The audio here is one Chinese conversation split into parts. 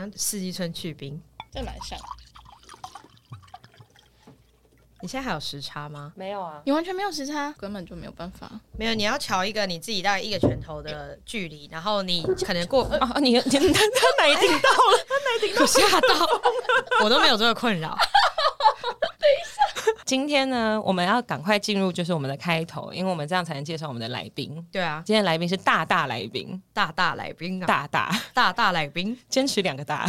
像四季春去冰，这蛮像。你现在还有时差吗？没有啊，你完全没有时差，根本就没有办法。没有，你要瞧一个你自己大概一个拳头的距离，然后你可能过啊，你你他他奶顶到了？他哪一顶到？吓到，我都没有这个困扰。今天呢，我们要赶快进入就是我们的开头，因为我们这样才能介绍我们的来宾。对啊，今天来宾是大大来宾，大大来宾啊，大大。大大来宾，坚持两个大，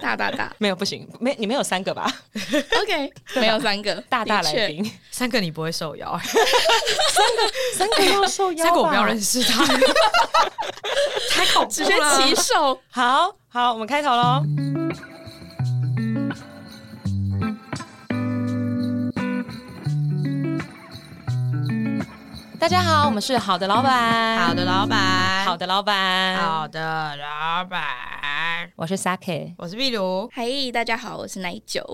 大大大，没有不行，没你没有三个吧？OK，没有三个，大大来宾，三个你不会受邀，三个三个要受邀，三个我不要认识他，太恐怖了，直接起手，好好，我们开头喽。大家好，我们是好的老板，好的老板，好的老板，好的老板。我是 Sake，我是壁炉。嘿，大家好，我是奶酒。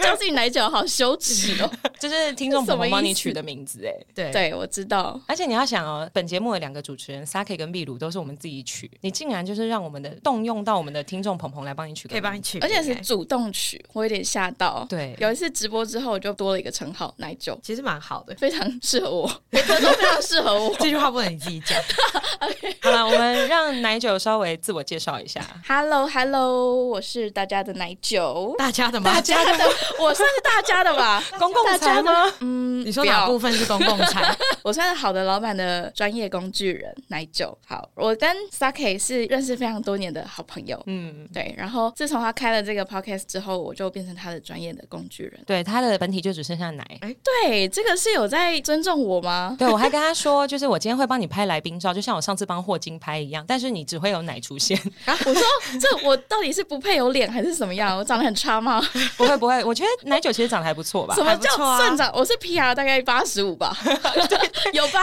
叫自己奶酒好羞耻哦，就是听众朋友帮你取的名字哎，对对，我知道。而且你要想哦，本节目的两个主持人 Sake 跟秘鲁都是我们自己取，你竟然就是让我们的动用到我们的听众朋朋来帮你取，可以帮你取，而且是主动取，我有点吓到。对，有一次直播之后，就多了一个称号奶酒，其实蛮好的，非常适合我，每 个都非常适合我。这句话不能你自己讲。okay. 好了，我们让奶酒稍微自我介绍一下。Hello，Hello，我是大家的奶酒，大家的吗？大家的，我算是大家的吧？公共财吗？嗯，你说哪部分是公共餐？我算是好的老板的专业工具人，奶酒。好，我跟 Sake 是认识非常多年的好朋友。嗯，对。然后自从他开了这个 Podcast 之后，我就变成他的专业的工具人。对，他的本体就只剩下奶。哎，对，这个是有在尊重我吗？对，我还跟他说，就是我今天会帮你拍来宾照，就像我上次帮霍金拍一样，但是你只会有奶出现。啊，我说这我到底是不配有脸还是什么样？我长得很差吗？不会不会，我觉得奶酒其实长得还不错吧？什么叫算长？我是 PR 大概八十五吧，有吧？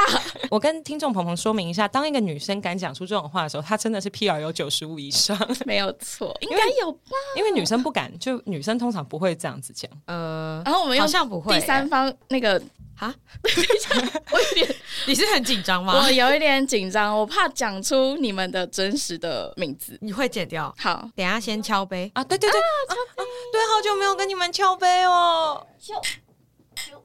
我跟听众朋友说明一下，当一个女生敢讲出这种话的时候，她真的是 PR 有九十五以上，没有错，应该有吧？因为女生不敢，就女生通常不会这样子讲。呃，然后我们好像不会第三方那个啊，我有点，你是很紧张吗？我有一点紧张，我怕讲出你们的真实的名字，你会剪掉。好，等下先敲杯啊！对对对，敲杯，对，好久没有跟你们敲杯哦。就就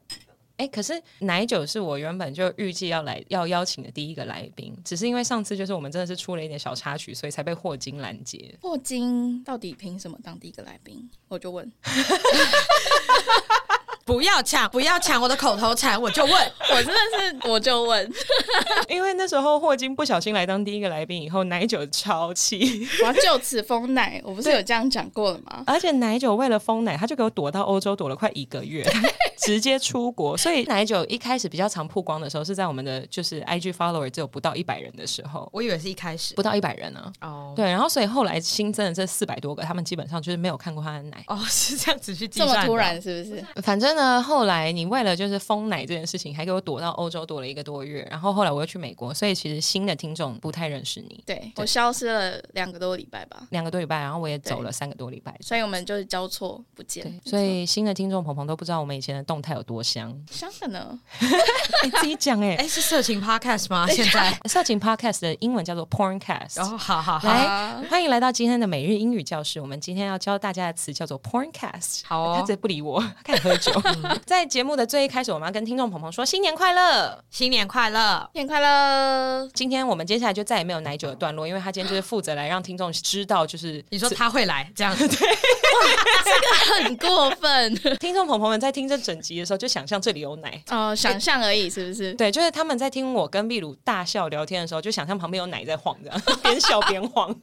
哎，可是奶酒是我原本就预计要来要邀请的第一个来宾，只是因为上次就是我们真的是出了一点小插曲，所以才被霍金拦截。霍金到底凭什么当第一个来宾？我就问。不要抢，不要抢我的口头禅，我就问，我真的是我就问，因为那时候霍金不小心来当第一个来宾以后，奶酒超气，我要就此封奶，我不是有这样讲过了吗？而且奶酒为了封奶，他就给我躲到欧洲躲了快一个月，直接出国。所以奶酒一开始比较常曝光的时候，是在我们的就是 IG follower 只有不到一百人的时候，我以为是一开始不到一百人呢。哦，对，然后所以后来新增的这四百多个，他们基本上就是没有看过他的奶。哦，是这样子去计算，这么突然是不是？反正呢，后来。你为了就是封奶这件事情，还给我躲到欧洲躲了一个多月，然后后来我又去美国，所以其实新的听众不太认识你。对，对我消失了两个多礼拜吧，两个多礼拜，然后我也走了三个多礼拜，所以我们就是交错不见。所以新的听众朋友都不知道我们以前的动态有多香，香的呢？你自己讲哎、欸，哎，是色情 podcast 吗？现在 色情 podcast 的英文叫做 porncast。哦，好好好，来欢迎来到今天的每日英语教室。我们今天要教大家的词叫做 porncast。好、哦，他直接不理我，开始喝酒。嗯、在节目的最一开始，我们要跟听众朋友说新年快乐，新年快乐，新年快乐！今天我们接下来就再也没有奶酒的段落，因为他今天就是负责来让听众知道，就是你说他会来这样子，对，这个很过分。听众朋友们在听这整集的时候，就想象这里有奶哦，想象而已，是不是？对，就是他们在听我跟秘鲁大笑聊天的时候，就想象旁边有奶在晃，这样边笑边晃。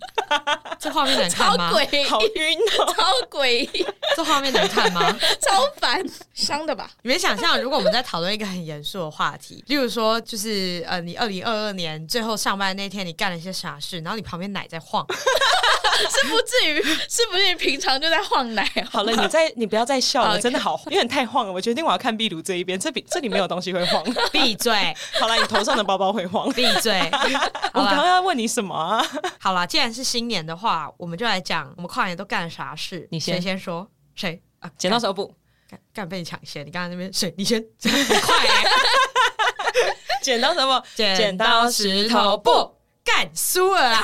这画面能看吗？好晕哦，超诡异。这画面能看吗？超烦，伤的吧？你们想象，如果我们在讨论一个很严肃的话题，例如说，就是呃，你二零二二年最后上班那天，你干了一些傻事，然后你旁边奶在晃，是不至于，是不至于平常就在晃奶。好了，你再，你不要再笑了，真的好，因为你太晃了。我决定我要看壁炉这一边，这里这里没有东西会晃。闭嘴！好了，你头上的包包会晃。闭嘴！我刚刚要问你什么啊？好了，既然是新年的话，我们就来讲我们跨年都干了啥事。你先先说，谁啊？剪刀石头布。干被你抢先，你刚刚那边水？你先，很快、欸。剪刀石头布，剪刀石头布，干输了啦！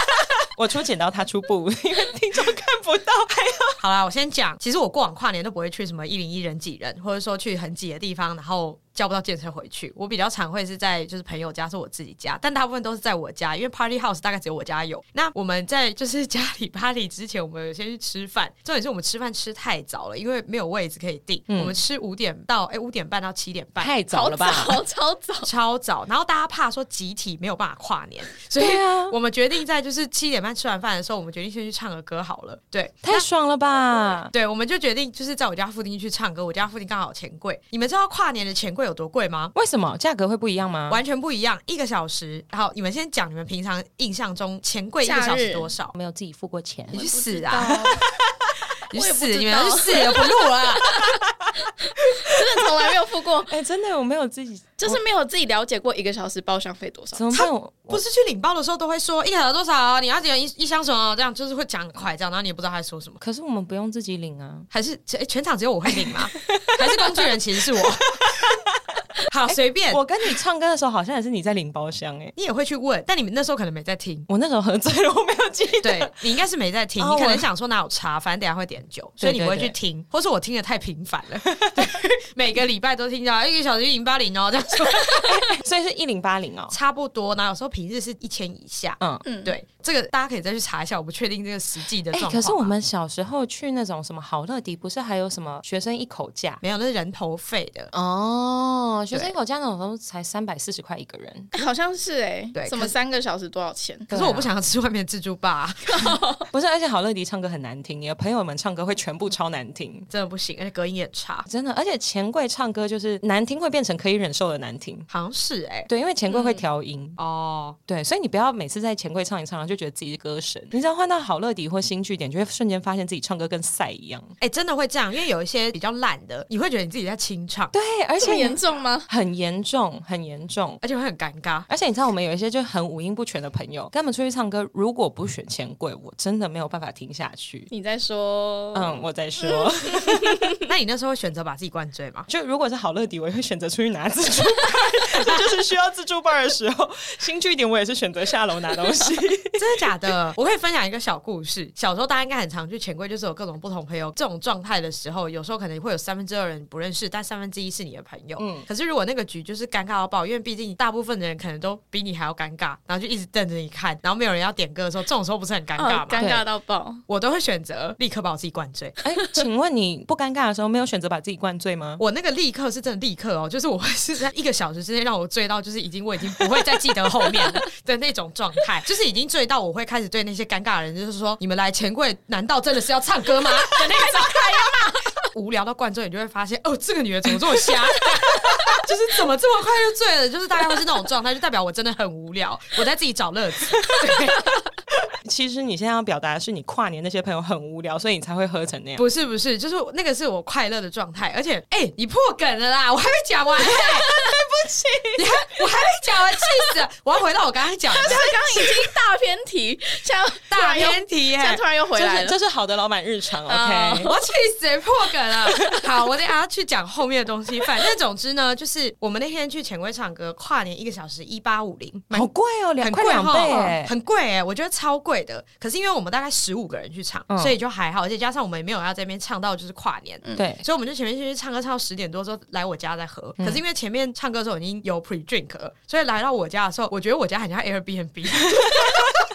我出剪刀，他出布，因为听众看不到。还有，好啦，我先讲。其实我过往跨年都不会去什么一零一人挤人，或者说去很挤的地方，然后。叫不到健身回去，我比较常会是在就是朋友家，是我自己家，但大部分都是在我家，因为 party house 大概只有我家有。那我们在就是家里 party 之前，我们有先去吃饭。重点是我们吃饭吃太早了，因为没有位置可以订。嗯、我们吃五点到哎五点半到七点半，太早了吧？超早，超早，超早。然后大家怕说集体没有办法跨年，所以我们决定在就是七点半吃完饭的时候，我们决定先去唱个歌好了。对，太爽了吧？对，我们就决定就是在我家附近去唱歌。我家附近刚好有钱柜，你们知道跨年的钱柜有多贵吗？为什么价格会不一样吗？完全不一样，一个小时。然后你们先讲你们平常印象中钱贵一个小时多少？没有自己付过钱，你去死啊！你去死！你们去死！我不录了。真的从来没有付过。哎，真的我没有自己，就是没有自己了解过一个小时包厢费多少。怎么办？不是去领包的时候都会说一个小时多少？你要点一一箱什么？这样就是会讲很快，这样然后你也不知道他在说什么。可是我们不用自己领啊？还是全场只有我会领吗？还是工具人其实是我？好，随便。我跟你唱歌的时候，好像也是你在领包厢哎，你也会去问，但你们那时候可能没在听。我那时候喝醉了，我没有记得。对，你应该是没在听，你可能想说哪有差，反正等下会点酒，所以你不会去听，或是我听的太频繁了，每个礼拜都听到一个小时一零八零哦这样说，所以是一零八零哦，差不多。那有时候平日是一千以下，嗯嗯，对，这个大家可以再去查一下，我不确定这个实际的状况。可是我们小时候去那种什么好乐迪，不是还有什么学生一口价？没有，那是人头费的哦，学生一口价那种都。才三百四十块一个人，好像是哎，对，什么三个小时多少钱？可是我不想要吃外面自助吧，不是，而且好乐迪唱歌很难听，你的朋友们唱歌会全部超难听，真的不行，而且隔音也差，真的，而且钱柜唱歌就是难听会变成可以忍受的难听，好像是哎，对，因为钱柜会调音。哦，对，所以你不要每次在钱柜唱一唱，然后就觉得自己是歌神，你只要换到好乐迪或新据点，就会瞬间发现自己唱歌跟赛一样，哎，真的会这样，因为有一些比较烂的，你会觉得你自己在清唱，对，而且严重吗？很严重，很严重。而且会很尴尬，而且你知道我们有一些就很五音不全的朋友，跟他们出去唱歌，如果不选钱柜，我真的没有办法听下去。你在说？嗯，我在说。那你那时候会选择把自己灌醉吗？就如果是好乐迪，我也会选择出去拿自助吧。这就是需要自助吧的时候，新据点我也是选择下楼拿东西。真的假的？我可以分享一个小故事。小时候大家应该很常去钱柜，就是有各种不同朋友这种状态的时候，有时候可能会有三分之二人不认识，但三分之一是你的朋友。嗯。可是如果那个局就是尴尬到爆，因为毕竟大部分的人可能都比你还要尴尬，然后就一直瞪着你看，然后没有人要点歌的时候，这种时候不是很尴尬吗？尴尬到爆！我都会选择立刻把我自己灌醉。哎，请问你不尴尬的时候没有选择把自己灌醉吗？我那个立刻是真的立刻哦，就是我是在一个小时之内让我醉到，就是已经我已经不会再记得后面了 的那种状态，就是已经醉到我会开始对那些尴尬的人，就是说你们来钱柜难道真的是要唱歌吗？的那个状态吗？无聊到灌醉，你就会发现哦，这个女人怎么这么瞎？就是怎么这么快就醉了？就是大概会是那种状态，就代表我真的很无聊，我在自己找乐子。其实你现在要表达的是，你跨年那些朋友很无聊，所以你才会喝成那样。不是不是，就是那个是我快乐的状态。而且，哎、欸，你破梗了啦，我还没讲完、欸。对不起，你还我还没讲完气死了！我要回到我刚刚讲的，刚刚已经大偏题，像大偏题，现在突然又回来了，这是好的老板日常。OK，我气死，破梗了。好，我等下要去讲后面的东西。反正总之呢，就是我们那天去钱柜唱歌，跨年一个小时一八五零，好贵哦，两块两倍哎，很贵哎，我觉得超贵的。可是因为我们大概十五个人去唱，所以就还好，而且加上我们也没有要在那边唱到就是跨年，对，所以我们就前面先去唱歌唱到十点多之后来我家再喝。可是因为前面唱歌的已经有 pre drink 了，所以来到我家的时候，我觉得我家很像 Airbnb，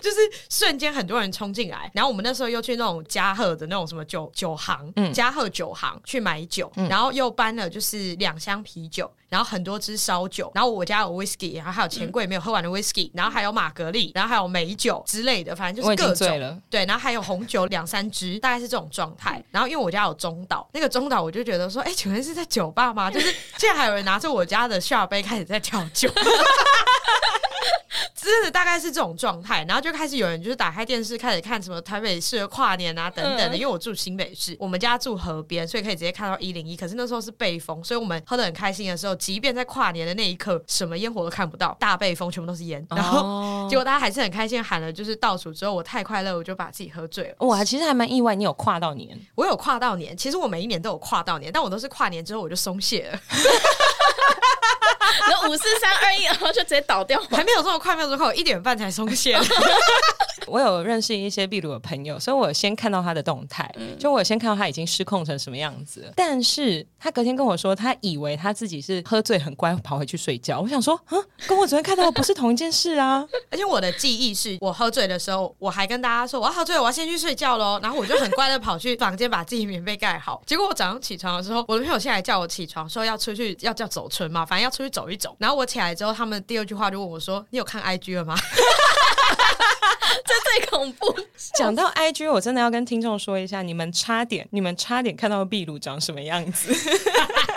就是瞬间很多人冲进来。然后我们那时候又去那种嘉贺的那种什么酒酒行，嗯嘉贺酒行去买酒，然后又搬了就是两箱啤酒。然后很多支烧酒，然后我家有 whisky，然后还有钱柜没有喝完的 whisky，然后还有玛格丽，然后还有美酒之类的，反正就是各种。对，然后还有红酒两三支，大概是这种状态。然后因为我家有中岛，那个中岛我就觉得说，哎，请问是在酒吧吗？就是竟然还有人拿着我家的下杯开始在调酒。真的大概是这种状态，然后就开始有人就是打开电视开始看什么台北市的跨年啊等等的，因为我住新北市，我们家住河边，所以可以直接看到一零一。可是那时候是背风，所以我们喝的很开心的时候，即便在跨年的那一刻，什么烟火都看不到，大背风全部都是烟，然后 结果大家还是很开心喊了就是倒数之后，我太快乐，我就把自己喝醉了。我还其实还蛮意外，你有跨到年，我有跨到年。其实我每一年都有跨到年，但我都是跨年之后我就松懈了。然后五四三二一，然后就直接倒掉，还没有这么快，没有这么快，我一点半才松懈。我有认识一些秘鲁的朋友，所以我先看到他的动态，嗯、就我先看到他已经失控成什么样子。但是他隔天跟我说，他以为他自己是喝醉很乖，跑回去睡觉。我想说，啊，跟我昨天看到的不是同一件事啊！而且我的记忆是我喝醉的时候，我还跟大家说我要喝醉，我要先去睡觉喽。然后我就很乖的跑去房间把自己棉被盖好。结果我早上起床的时候，我的朋友现在叫我起床，说要出去要叫走春嘛，反正要出去走一走。然后我起来之后，他们第二句话就问我说：“你有看 IG 了吗？” 这最恐怖。讲到 IG，我真的要跟听众说一下，你们差点，你们差点看到秘鲁长什么样子。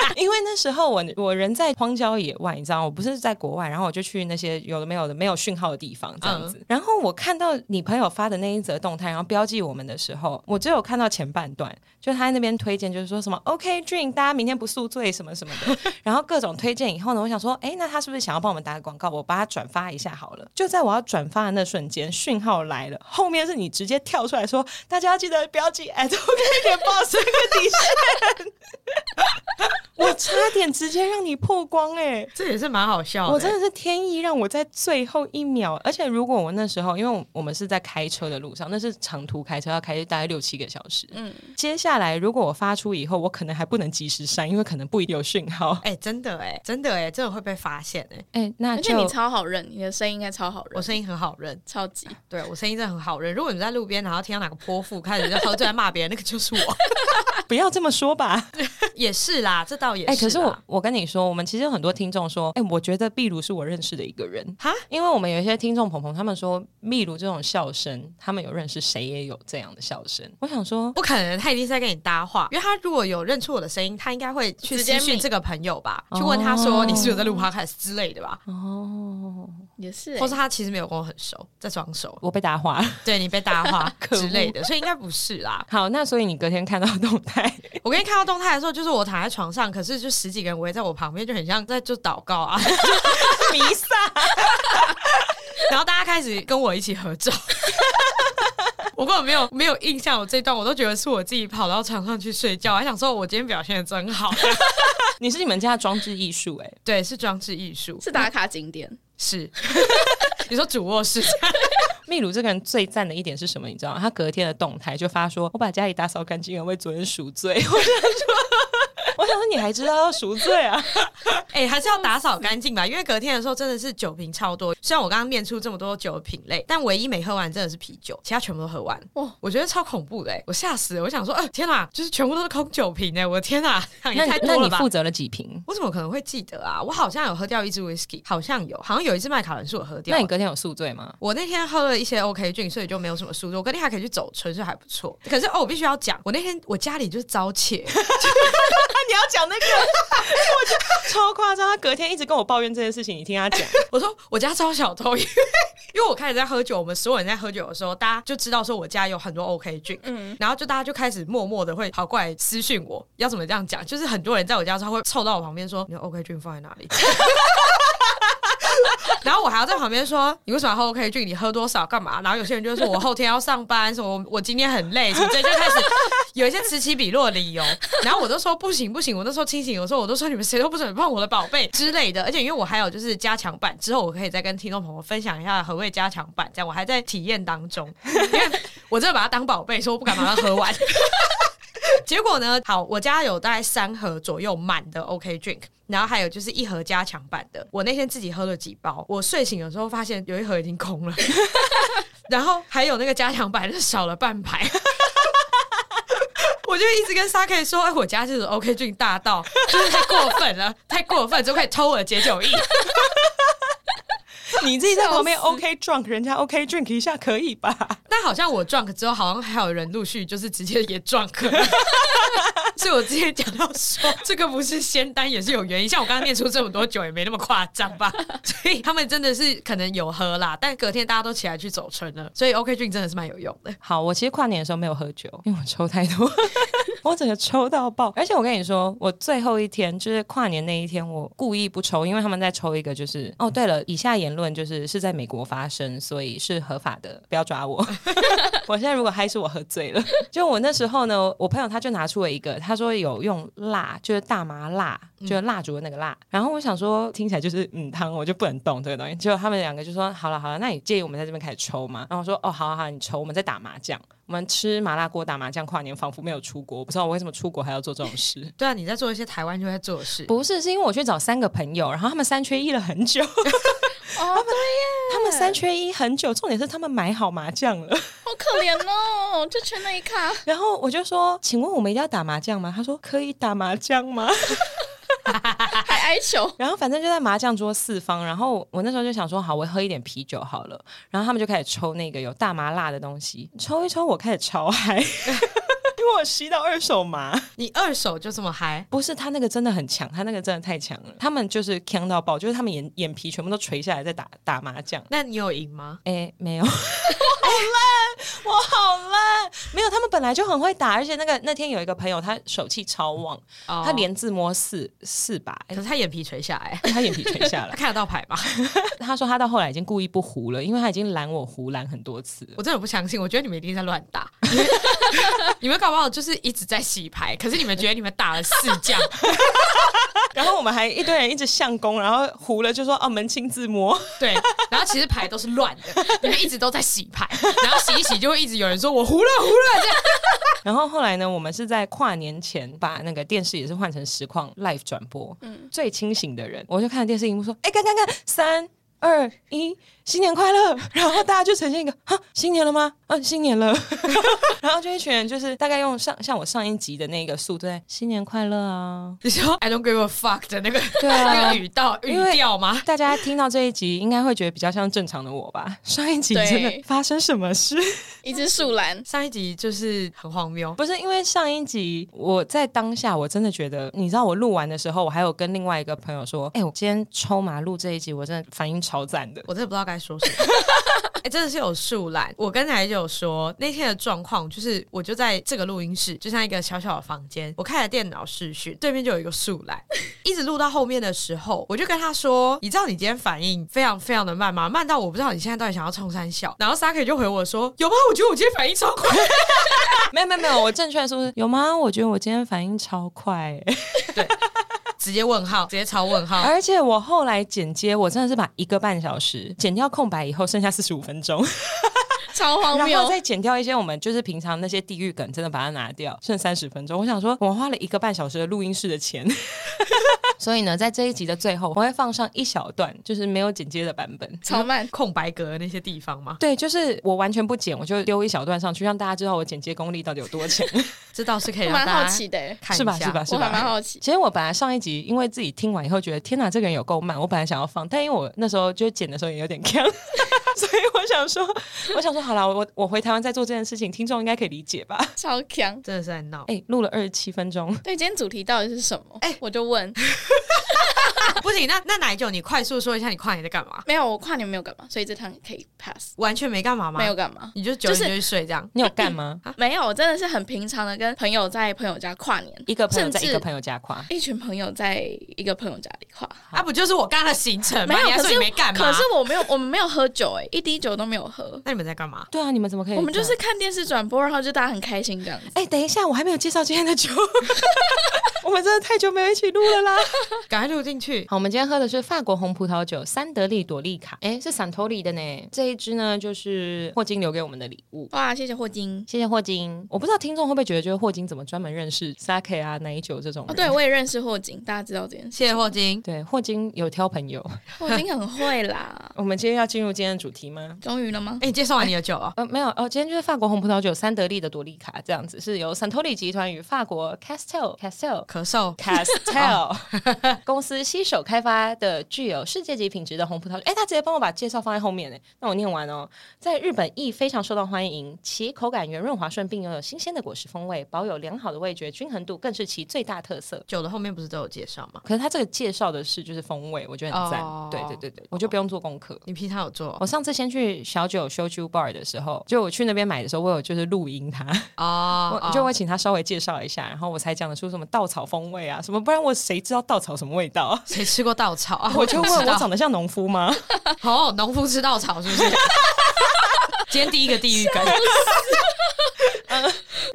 因为那时候我我人在荒郊野外，你知道，我不是在国外，然后我就去那些有的没有的没有讯号的地方这样子。嗯、然后我看到你朋友发的那一则动态，然后标记我们的时候，我只有看到前半段，就他在那边推荐，就是说什么 OK Dream，大家明天不宿醉什么什么的，然后各种推荐以后呢，我想说，哎，那他是不是想要帮我们打个广告？我把他转发一下好了。就在我要转发的那瞬间，讯号来了，后面是你直接跳出来说，大家要记得标记 at OK 点 boss 这个底线。我差点直接让你破光哎、欸，这也是蛮好笑的。我真的是天意让我在最后一秒，而且如果我那时候，因为我们是在开车的路上，那是长途开车，要开大概六七个小时。嗯，接下来如果我发出以后，我可能还不能及时删，因为可能不一定有讯号。哎、欸，真的哎、欸，真的哎、欸，真的会被发现哎、欸。哎、欸，那而且你超好认，你的声音应该超好认，我声音很好认，超级。对我声音真的很好认。如果你在路边，然后听到哪个泼妇开始在喝醉在骂别人，那个就是我。不要这么说吧，也是啦，这倒也是。哎、欸，可是我。我跟你说，我们其实有很多听众说，哎、欸，我觉得秘鲁是我认识的一个人哈，因为我们有一些听众朋友，他们说秘鲁这种笑声，他们有认识谁也有这样的笑声。我想说，不可能，他一定是在跟你搭话，因为他如果有认出我的声音，他应该会去私讯这个朋友吧，去问他说你是有在录 podcast 之类的吧？哦，也是、欸，或是他其实没有跟我很熟，在装熟，我被搭话，对你被搭话 之类的，所以应该不是啦。好，那所以你隔天看到动态，我跟你看到动态的时候，就是我躺在床上，可是就十几个人围在我旁边，就。很像在做祷告啊，弥撒，然后大家开始跟我一起合照，我根本没有没有印象，我这段我都觉得是我自己跑到床上去睡觉，还想说我今天表现的真好。你是你们家的装置艺术哎？对，是装置艺术，是打卡景点，是。你说主卧室。秘鲁这个人最赞的一点是什么？你知道吗？他隔天的动态就发说：“我把家里打扫干净，了为昨天赎罪。”我想说。我想说，你还知道要赎罪啊？哎、欸，还是要打扫干净吧，因为隔天的时候真的是酒瓶超多。虽然我刚刚念出这么多酒的品类，但唯一没喝完真的是啤酒，其他全部都喝完。哇，我觉得超恐怖的、欸，我吓死了。我想说，呃，天哪，就是全部都是空酒瓶哎、欸！我的天哪，也太多了吧？那你负责了几瓶？我怎么可能会记得啊？我好像有喝掉一支 whisky，好像有，好像有一支麦卡伦是我喝掉。那你隔天有宿醉吗？我那天喝了一些 OK drink，所以就没有什么宿醉。我隔天还可以去走春，所以还不错。可是哦，我必须要讲，我那天我家里就是遭窃。你要讲那个？我觉得超夸张，他隔天一直跟我抱怨这件事情。你听他讲，我说我家招小偷，因为 因为我开始在喝酒，我们所有人在喝酒的时候，大家就知道说我家有很多 OK drink，嗯，然后就大家就开始默默的会跑过来私讯我，要怎么这样讲？就是很多人在我家的时候会凑到我旁边说：“你的 OK drink 放在哪里？”然后我还要在旁边说你为什么喝 OK Drink？你喝多少干嘛？然后有些人就说我后天要上班，说我我今天很累，所以就开始有一些此起彼落的理由。然后我都说不行不行，我那时候清醒，有时候我都说你们谁都不准碰我的宝贝之类的。而且因为我还有就是加强版，之后我可以再跟听众朋友分享一下何谓加强版，这样我还在体验当中，因为我真的把它当宝贝，说我不敢把它喝完。结果呢？好，我家有大概三盒左右满的 OK Drink，然后还有就是一盒加强版的。我那天自己喝了几包，我睡醒的时候发现有一盒已经空了，然后还有那个加强版的少了半排。我就一直跟沙 K 说：“哎，我家这个 OK 君大道就是太过分了，太过分，就可以偷我的解酒液。” 你自己在旁边 OK drunk，人家 OK drink 一下可以吧？但好像我 drunk 之后，好像还有人陆续就是直接也 drunk。所以我之前讲到说，这个不是仙丹也是有原因。像我刚刚念出这么多酒，也没那么夸张吧？所以他们真的是可能有喝啦，但隔天大家都起来去走春了。所以 OK drink 真的是蛮有用的。好，我其实跨年的时候没有喝酒，因为我抽太多，我整个抽到爆。而且我跟你说，我最后一天就是跨年那一天，我故意不抽，因为他们在抽一个，就是哦，对了，以下言论。就是是在美国发生，所以是合法的，不要抓我。我现在如果嗨是我喝醉了，就我那时候呢，我朋友他就拿出了一个，他说有用辣，就是大麻辣，就蜡烛的那个蜡。然后我想说听起来就是嗯汤，我就不能动这个东西。结果他们两个就说好了好了，那你介意我们在这边开始抽吗？然后我说哦好好好，你抽，我们在打麻将。我们吃麻辣锅打麻将跨年，仿佛没有出国。我不知道我为什么出国还要做这种事。对啊，你在做一些台湾就在做的事。不是，是因为我去找三个朋友，然后他们三缺一了很久。哦，对耶，他们三缺一很久。重点是他们买好麻将了，好可怜哦，就缺那一卡。然后我就说，请问我们一定要打麻将吗？他说可以打麻将吗？还哀求，然后反正就在麻将桌四方，然后我那时候就想说，好，我喝一点啤酒好了。然后他们就开始抽那个有大麻辣的东西，抽一抽，我开始超嗨，因为我吸到二手麻。你二手就这么嗨？不是，他那个真的很强，他那个真的太强了。他们就是强到爆，就是他们眼眼皮全部都垂下来在打打麻将。那你有赢吗？哎，没有。好烂，我好烂。没有，他们本来就很会打，而且那个那天有一个朋友，他手气超旺，oh. 他连自摸四四把，可是他眼皮垂下来，他眼皮垂下来，他 看得到牌吗？他说他到后来已经故意不胡了，因为他已经拦我胡拦很多次。我真的不相信，我觉得你们一定在乱打，你们搞不好就是一直在洗牌，可是你们觉得你们打了四将，然后我们还一堆人一直相公，然后胡了就说哦门清自摸，对，然后其实牌都是乱的，你们一直都在洗牌。然后洗一洗，就会一直有人说我胡了胡了这样。然后后来呢，我们是在跨年前把那个电视也是换成实况 live 转播。嗯，最清醒的人，我就看电视荧幕说：“哎，看看看，三二一。”新年快乐！然后大家就呈现一个哈，新年了吗？嗯，新年了。然后就一群人就是大概用上像我上一集的那个速度，新年快乐啊！你说 I don't give a fuck 的那个对啊那个语道语调吗？大家听到这一集应该会觉得比较像正常的我吧？上一集真的发生什么事？一只树懒。上一集就是很荒谬，不是因为上一集我在当下我真的觉得，你知道我录完的时候，我还有跟另外一个朋友说，哎，我今天抽马录这一集，我真的反应超赞的，我真的不知道该。说什么？哎、欸，真的是有树懒。我刚才就有说那天的状况，就是我就在这个录音室，就像一个小小的房间，我开了电脑视讯，对面就有一个树懒，一直录到后面的时候，我就跟他说：“你知道你今天反应非常非常的慢吗？慢到我不知道你现在到底想要冲三小。”然后 Saki 就回我说：“有吗？我觉得我今天反应超快。”没有没有没有，我正确的说是有吗？我觉得我今天反应超快。对。直接问号，直接抄问号。而且我后来剪接，我真的是把一个半小时剪掉空白以后，剩下四十五分钟。超荒谬！然后再剪掉一些我们就是平常那些地狱梗，真的把它拿掉，剩三十分钟。我想说，我花了一个半小时的录音室的钱，所以呢，在这一集的最后，我会放上一小段，就是没有剪接的版本，超慢空白格的那些地方吗？对，就是我完全不剪，我就丢一小段上去，让大家知道我剪接功力到底有多强。这倒是可以蛮好奇的，是吧？是吧？是吧？我还蛮好奇。其实我本来上一集因为自己听完以后觉得天哪，这个人有够慢，我本来想要放，但因为我那时候就剪的时候也有点坑，所以我想说，我想说好了，我我回。台湾再做这件事情，听众应该可以理解吧？超强，真的是在闹。哎，录了二十七分钟。对，今天主题到底是什么？哎，我就问。不行，那那奶酒，你快速说一下你跨年在干嘛？没有，我跨年没有干嘛，所以这趟可以 pass。完全没干嘛吗？没有干嘛，你就九点就去睡这样？你有干吗？没有，我真的是很平常的跟朋友在朋友家跨年，一个朋友在一个朋友家跨，一群朋友在一个朋友家里跨。啊，不就是我刚刚的行程吗？没有，你还说你没干嘛？可是我没有，我们没有喝酒，哎，一滴酒都没有喝。那你们在干嘛？对啊，你们怎么可以？我们就是看电视转播，然后就大家很开心这样子。哎，等一下，我还没有介绍今天的酒。我们真的太久没有一起录了啦，赶快录进去。好，我们今天喝的是法国红葡萄酒三得利朵莉卡，哎，是桑托利的呢。这一支呢，就是霍金留给我们的礼物。哇，谢谢霍金，谢谢霍金。我不知道听众会不会觉得，就是霍金怎么专门认识 Sake 啊、奶酒这种？哦，对，我也认识霍金，大家知道这件事。谢谢霍金。对，霍金有挑朋友，霍金很会啦。我们今天要进入今天的主题吗？终于了吗？哎，你介绍完你的酒啊？呃，没有哦，今天就是法国红葡萄酒三得利的朵莉卡，这样子是由桑托利集团与法国 Castel Castel 咳嗽 Castel 公司携手开发的具有世界级品质的红葡萄酒。哎，他直接帮我把介绍放在后面呢。那我念完哦，在日本亦非常受到欢迎，其口感圆润滑顺，并拥有新鲜的果实风味，保有良好的味觉均衡度，更是其最大特色。酒的后面不是都有介绍吗？可是他这个介绍的是就是风味，我觉得很赞。Oh, 对对对对，我就不用做功课。你平常有做？我上次先去小酒 Shochu Bar 的时候，就我去那边买的时候，我有就是录音他哦，oh, 我就会请他稍微介绍一下，然后我才讲得出什么稻草风味啊什么，不然我谁知道稻草什么味道？谁吃过稻草啊？我就问我长得像农夫吗？哦，农夫吃稻草是不是？今天第一个地狱梗。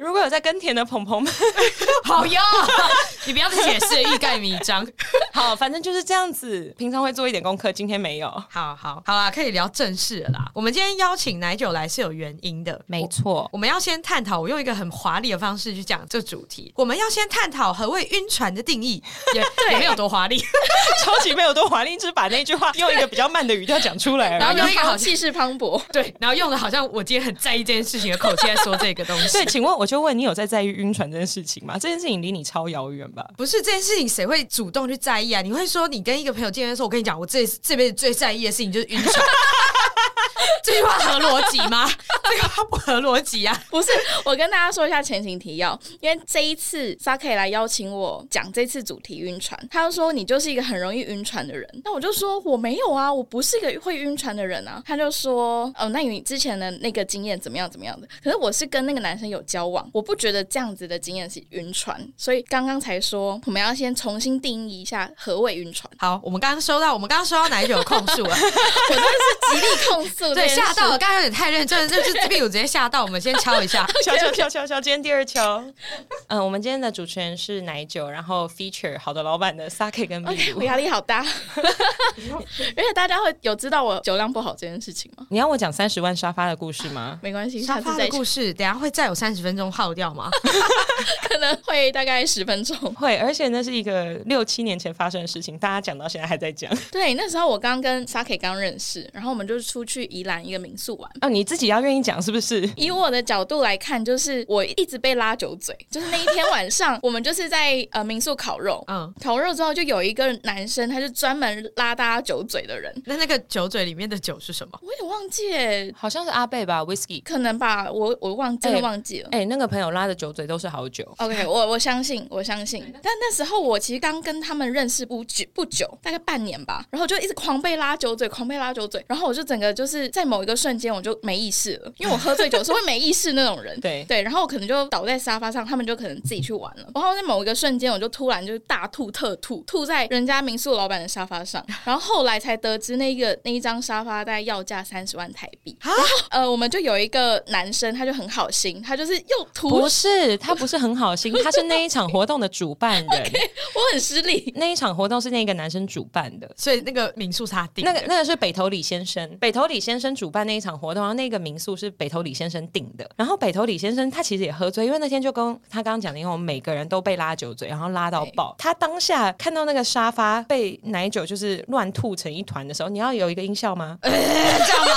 嗯，如果有在耕田的朋友们，好哟，你不要再解释欲盖弥彰。好，反正就是这样子。平常会做一点功课，今天没有。好好好啦，可以聊正事了啦。我们今天邀请奶酒来是有原因的，没错。我，们要先探讨，我用一个很华丽的方式去讲这主题。我们要先探讨何谓晕船的定义，也对，也没有多华丽，超级没有多华丽，就是把那句话用一个比较慢的语调讲出来，然后用一个好气势磅礴，对，然后用的好像我今天很在意这件事情的口气在说这个东西。对，请问我就问你有在在意晕船这件事情吗？这件事情离你超遥远吧？不是这件事情，谁会主动去在意啊？你会说你跟一个朋友见面的时候，我跟你讲，我这这辈子最在意的事情就是晕船。这句话合逻辑吗？这个话不合逻辑啊！不是，我跟大家说一下前情提要，因为这一次 Sake 来邀请我讲这次主题晕船，他就说你就是一个很容易晕船的人。那我就说我没有啊，我不是一个会晕船的人啊。他就说哦，那你之前的那个经验怎么样怎么样的？可是我是跟那个男生有交往，我不觉得这样子的经验是晕船，所以刚刚才说我们要先重新定义一下何谓晕船。好，我们刚刚收到，我们刚刚收到哪一种控诉啊，我真的是极力控诉，对，吓到了，刚刚有点太认真了，就是这边有直接吓到，我们先敲一下，敲敲敲敲敲，今天第二敲。嗯，我们今天的主持人是奶酒，然后 feature 好的老板的 Sake 跟秘鲁，我压力好大，而且大家会有知道我酒量不好这件事情吗？你要我讲三十万沙发的故事吗？没关系，沙发的故事，等下会再有三十分钟耗掉吗？可能会大概十分钟，会，而且那是一个六七年前发生的事情，大家讲到现在还在讲。对，那时候我刚跟 Sake 刚认识，然后我们就出去宜兰一个民宿玩。哦，你自己要愿意讲是不是？以我的角度来看，就是我一直被拉酒嘴，就是那一天晚上，我们就是在呃民宿烤肉，嗯，烤肉之后就有一个男生，他是专门拉大家酒嘴的人。那那个酒嘴里面的酒是什么？我有点忘记，好像是阿贝吧，Whisky，可能吧，我我忘真的忘记了。哎、欸欸，那个朋友拉的酒嘴都是好酒。OK，我我相信，我相信。但那时候我其实刚跟他们认识不久不久，大概半年吧，然后就一直狂被拉酒嘴，狂被拉酒嘴，然后我就整个就是在某一个瞬间我就没意识了，因为我喝醉酒是会没意识那种人。对对，然后我可能就倒在沙发上，他们就可能自己去玩了。然后在某一个瞬间，我就突然就大吐特吐，吐在人家民宿老板的沙发上。然后后来才得知，那个那一张沙发大概要价三十万台币。然后呃，我们就有一个男生，他就很好心，他就是又吐。不是，他不是很好心，他是那一场活动的主办人。okay, 我很失礼，那一场活动是那个男生主办的，所以那个民宿是他订。那个那个是北头李先生，北头李先生主办那一场活动，然后那个民宿是北投李先生订的。然后北投李先生他其实也喝醉，因为那天就跟他刚刚讲的，因为我们每个人都被拉酒嘴，然后拉到爆。他当下看到那个沙发被奶酒就是乱吐成一团的时候，你要有一个音效吗？呃、这样吗？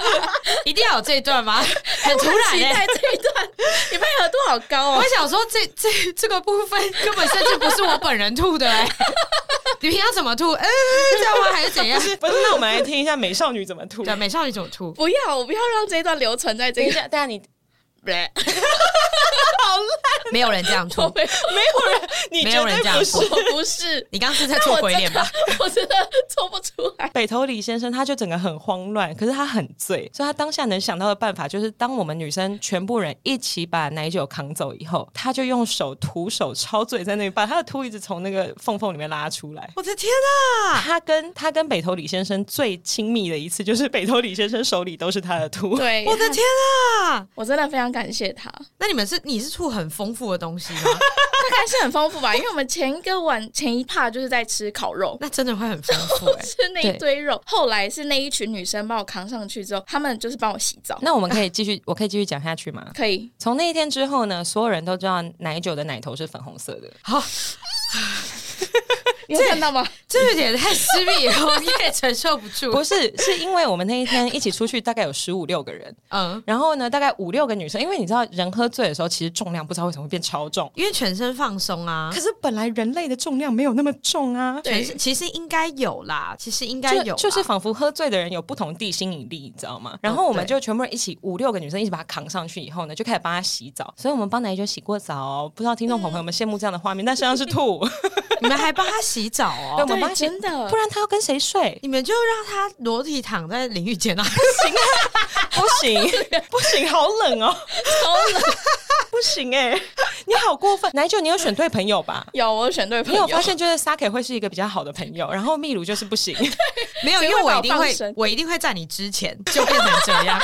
一定要有这一段吗？很突然、欸，期待这一段，你配合度好高哦！我想说这，这这这个部分根本甚至不是我本人吐的 你平常怎么吐？嗯，这样吗？还是怎样？不是，不是，那我们来听一下美少女怎么吐。对，美少女怎么吐？不要，我不要让这一段留存在这个。等一下，等下你。没有人这样吐，没有人，你没有人这样说我不是，你刚刚是在做鬼脸吧？我真的做不出来。北头李先生他就整个很慌乱，可是他很醉，所以他当下能想到的办法就是，当我们女生全部人一起把奶酒扛走以后，他就用手徒手抄嘴在那里，把他的秃一直从那个缝缝里面拉出来。我的天啊！他跟他跟北头李先生最亲密的一次，就是北头李先生手里都是他的秃。对，我的天啊！我真的非常感谢他。那你们是你是吐很丰富的东西吗？大概是很丰富吧，因为我们前一个晚前一趴就是在吃烤肉，那真的会很丰富 吃那一堆肉。后来是那一群女生帮我扛上去之后，他们就是帮我洗澡。那我们可以继续，我可以继续讲下去吗？可以。从那一天之后呢，所有人都知道奶酒的奶头是粉红色的。好。你有看到吗？这有点太私密了，我也承受不住。不是，是因为我们那一天一起出去，大概有十五六个人，嗯，然后呢，大概五六个女生，因为你知道，人喝醉的时候，其实重量不知道为什么会变超重，因为全身放松啊。可是本来人类的重量没有那么重啊，对，其实应该有啦，其实应该有，就是仿佛喝醉的人有不同地心引力，你知道吗？然后我们就全部人一起五六个女生一起把她扛上去以后呢，就开始帮她洗澡。所以我们帮奶酒洗过澡，不知道听众朋友们羡慕这样的画面，但实际上是吐。你们还帮她洗澡哦？对，我们帮她洗，真的，不然他要跟谁睡？你们就让他裸体躺在淋浴间啊？不行，不行，不行，好冷哦，好冷，不行哎，你好过分！奶酒，你有选对朋友吧？有，我选对朋友。你有发现，就是 Sake 会是一个比较好的朋友，然后秘鲁就是不行，没有，因为我一定会，我一定会在你之前就变成这样。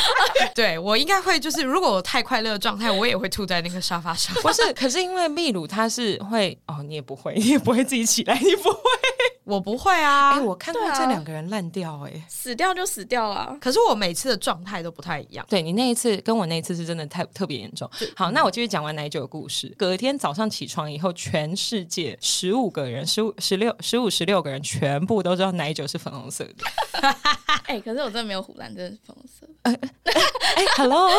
对，我应该会，就是如果我太快乐的状态，我也会吐在那个沙发上。不是，可是因为秘鲁他是会，哦，你也不会，你也不会自己起来，你不会。我不会啊！哎，我看过这两个人烂掉，哎，死掉就死掉了。可是我每次的状态都不太一样。对，你那一次跟我那一次是真的太特别严重。好，那我继续讲完奶酒的故事。隔天早上起床以后，全世界十五个人，十五、十六、十五、十六个人，全部都知道奶酒是粉红色的。哎，可是我真的没有唬烂，真的是粉红色。哎，Hello，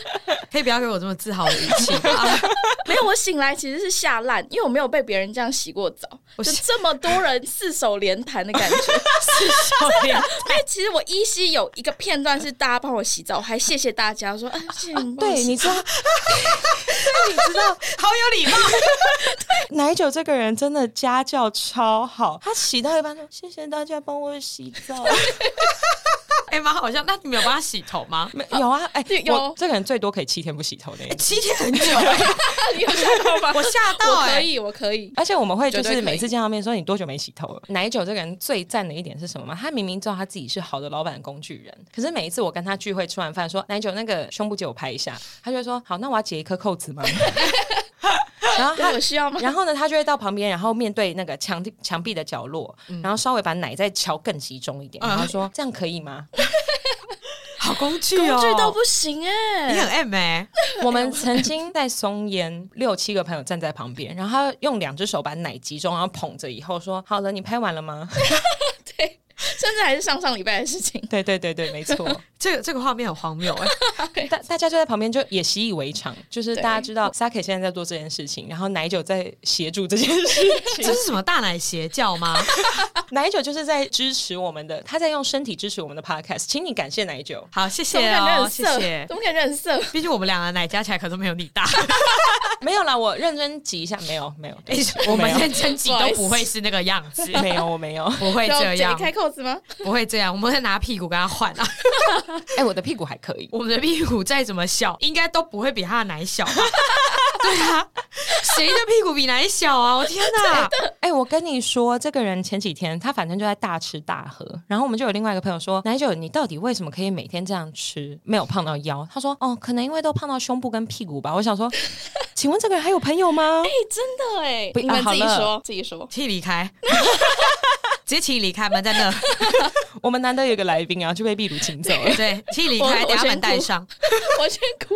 可以不要给我这么自豪的语气吗？没有，我醒来其实是吓烂，因为我没有被别人这样洗过澡，我就这么多人四手连弹的感觉。四手连弹，哎，其实我依稀有一个片段是大家帮我洗澡，我还谢谢大家说，哎，谢谢你们。对，你知道，对，你知道，好有礼貌。对，奶酒这个人真的家教超好，他洗到一半说，谢谢大家帮我洗澡。哎，蛮好像。那你没有帮他洗头吗？没有啊。哎，有。这个人最多可以七天不洗头的。七天很久。你有吓到吗？我吓到。可以，我可以。而且我们会就是每次见到面说，你多久没洗头了？奶酒这个人最赞的一点是什么吗？他明明知道他自己是好的老板的工具人，可是每一次我跟他聚会吃完饭说，奶酒那个胸部借我拍一下，他就会说好，那我要解一颗扣子吗？然后他有需要吗？然后呢，他就会到旁边，然后面对那个墙墙壁的角落，然后稍微把奶再敲更集中一点，然后说这样可以吗？好工具哦，工具都不行哎，你很 M 哎。我们曾经在松烟，六七个朋友站在旁边，然后他用两只手把奶集中，然后捧着以后说：“好了，你拍完了吗？” 对。甚至还是上上礼拜的事情。对对对对，没错，这个这个画面很荒谬 哎。大大家就在旁边就也习以为常，就是大家知道 Sake 现在在做这件事情，然后奶酒在协助这件事情。这是什么大奶邪教吗？奶酒就是在支持我们的，他在用身体支持我们的 Podcast，请你感谢奶酒。好，谢谢哦，谢谢。怎么感觉很色？毕竟我们两个奶加起来可都没有你大。没有啦，我认真挤一下，没有没有，我们认真挤都不会是那个样子。没有，我没有，不会这样。开扣子吗？不会这样，我们会拿屁股跟他换啊！哎、欸，我的屁股还可以，我们的屁股再怎么小，应该都不会比他的奶小吧？对啊，谁的屁股比奶小啊？我天哪！哎、欸，我跟你说，这个人前几天他反正就在大吃大喝，然后我们就有另外一个朋友说：“奶酒，你到底为什么可以每天这样吃，没有胖到腰？”他说：“哦，可能因为都胖到胸部跟屁股吧。”我想说，请问这个人还有朋友吗？哎、欸，真的哎，你们自己说，自己说，替离开。直接请你离开门在那。我们难得有个来宾啊，就被秘鲁请走了。对，请你离开，等下门带上。我先哭。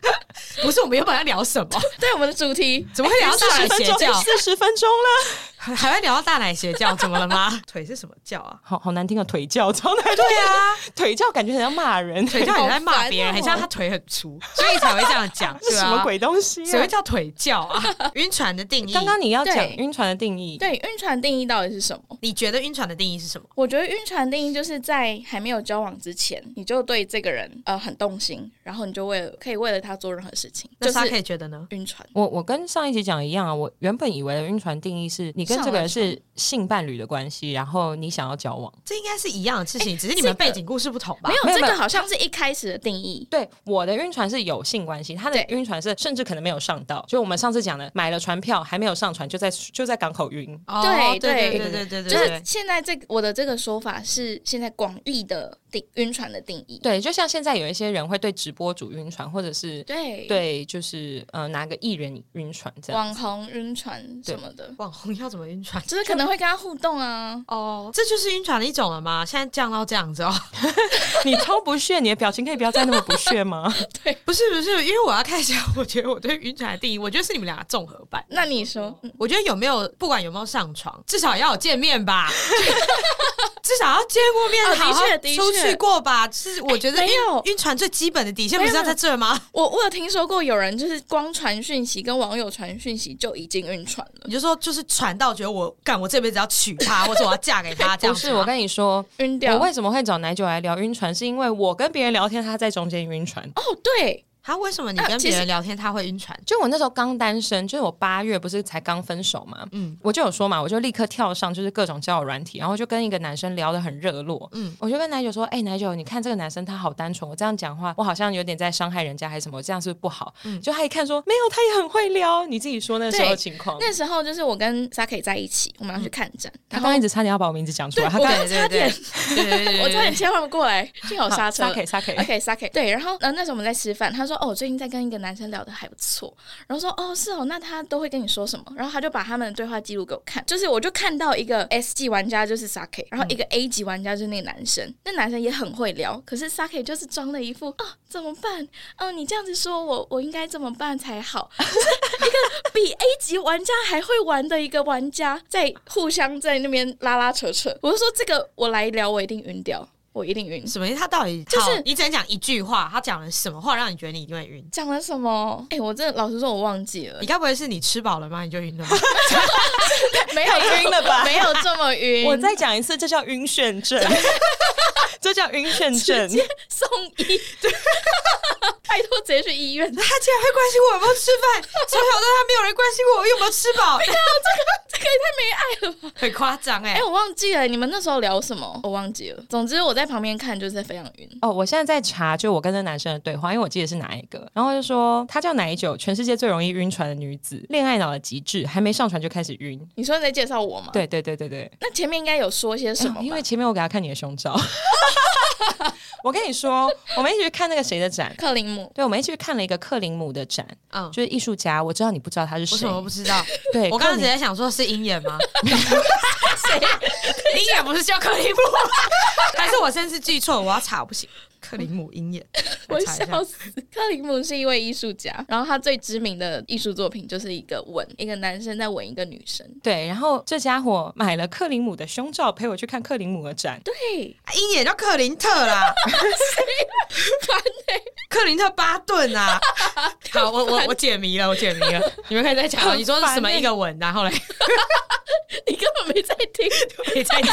不是，我们原本要聊什么？对，我们的主题怎么会聊大奶邪教？四十分钟了。还会聊到大奶鞋教，怎么了吗？腿是什么叫啊？好好难听的腿叫，超难听。对啊，腿叫感觉很像骂人，腿叫也在骂别人，很像他腿很粗，所以才会这样讲。是什么鬼东西？谁会叫腿叫啊？晕船的定义，刚刚你要讲晕船的定义，对，晕船定义到底是什么？你觉得晕船的定义是什么？我觉得晕船定义就是在还没有交往之前，你就对这个人呃很动心，然后你就为了可以为了他做任何事情。那他可以觉得呢？晕船。我我跟上一集讲的一样啊，我原本以为的晕船定义是你跟这个人是性伴侣的关系，然后你想要交往，这应该是一样的事情，只是你们背景故事不同吧？没有，这个好像是一开始的定义。对，我的晕船是有性关系，他的晕船是甚至可能没有上到，就我们上次讲的，买了船票还没有上船，就在就在港口晕。对对对对对对，就是现在这个我的这个说法是现在广义的定晕船的定义。对，就像现在有一些人会对直播主晕船，或者是对对，就是呃哪个艺人晕船这样，网红晕船什么的，网红要怎么晕船？就是可能会跟他互动啊。哦，这就是晕船的一种了吗？现在降到这样子哦，你超不屑，你的表情可以不要再那么不屑吗？对，不是不是，因为我要看一下，我觉得我对晕船的定义，我觉得是你们两个综合版。那你说，我觉得有没有不管有没有上床，至少要有见面吧，至少要见过面，好好出去过吧。是我觉得没有晕船最基本的底线不是要在这吗？我我有听说过有人就是光传讯息跟网友传讯息就已经晕船了。你就说就是传到觉得我干我这辈子要娶她，或者我要嫁给他 这样。不是，我跟你说晕掉。我为什么会找奶酒来聊晕船？是因为我跟别人聊天，他在中间晕船。哦，对。他为什么你跟别人聊天他会晕船？就我那时候刚单身，就是我八月不是才刚分手嘛，嗯，我就有说嘛，我就立刻跳上就是各种交友软体，然后就跟一个男生聊得很热络，嗯，我就跟奶酒说，哎，奶酒，你看这个男生他好单纯，我这样讲话我好像有点在伤害人家还是什么，我这样是不是不好？嗯，就他一看说没有，他也很会撩，你自己说那时候情况。那时候就是我跟 Saki 在一起，我们要去看展，他刚刚一直差点要把我名字讲出来，他刚刚差点，我差点切换不过来，幸好刹车。Saki，Saki，Saki，对，然后呃那时候我们在吃饭，他说哦，我最近在跟一个男生聊的还不错，然后说哦是哦，那他都会跟你说什么？然后他就把他们的对话记录给我看，就是我就看到一个 S 级玩家就是 Saki，然后一个 A 级玩家就是那个男生，嗯、那男生也很会聊，可是 Saki 就是装了一副啊怎么办？哦，你这样子说我我应该怎么办才好？就是一个比 A 级玩家还会玩的一个玩家在互相在那边拉拉扯扯，我就说这个我来聊我一定晕掉。我一定晕，什么意思？他到底就是你只能讲一句话，他讲了什么话让你觉得你一定会晕？讲了什么？哎、欸，我真的老实说，我忘记了。你该不会是你吃饱了吗？你就晕了吗？没有晕了吧？没有这么晕。我再讲一次，这叫晕眩症。这叫晕眩症。送医。拜托，直接去医院。他竟然会关心我有没有吃饭，从小到大没有人关心我有没有吃饱。这个这个也太没爱了吧！很夸张哎。哎，我忘记了，你们那时候聊什么？我忘记了。总之我在旁边看就是非常晕。哦，我现在在查，就我跟那男生的对话，因为我记得是哪一个。然后就说他叫奶酒，全世界最容易晕船的女子，恋爱脑的极致，还没上船就开始晕。你说你在介绍我吗？对对对对对。那前面应该有说些什么？因为前面我给他看你的胸罩。我跟你说，我们一起去看那个谁的展？克林姆。对，我们一起去看了一个克林姆的展。嗯，就是艺术家。我知道你不知道他是谁？我什么不知道？对，我刚刚只在想说是鹰眼吗？谁？鹰眼不是叫克林姆？还是我现在是记错？我要查，不行。克林姆鹰眼，我笑死。克林姆是一位艺术家，然后他最知名的艺术作品就是一个吻，一个男生在吻一个女生。对，然后这家伙买了克林姆的胸罩，陪我去看克林姆的展。对，鹰眼叫克林特啦，烦欸、克林特巴顿啊。好，我我我解谜了，我解谜了。你们可以再讲，你说是什么一个吻，然后嘞，你根本没在听，没在听。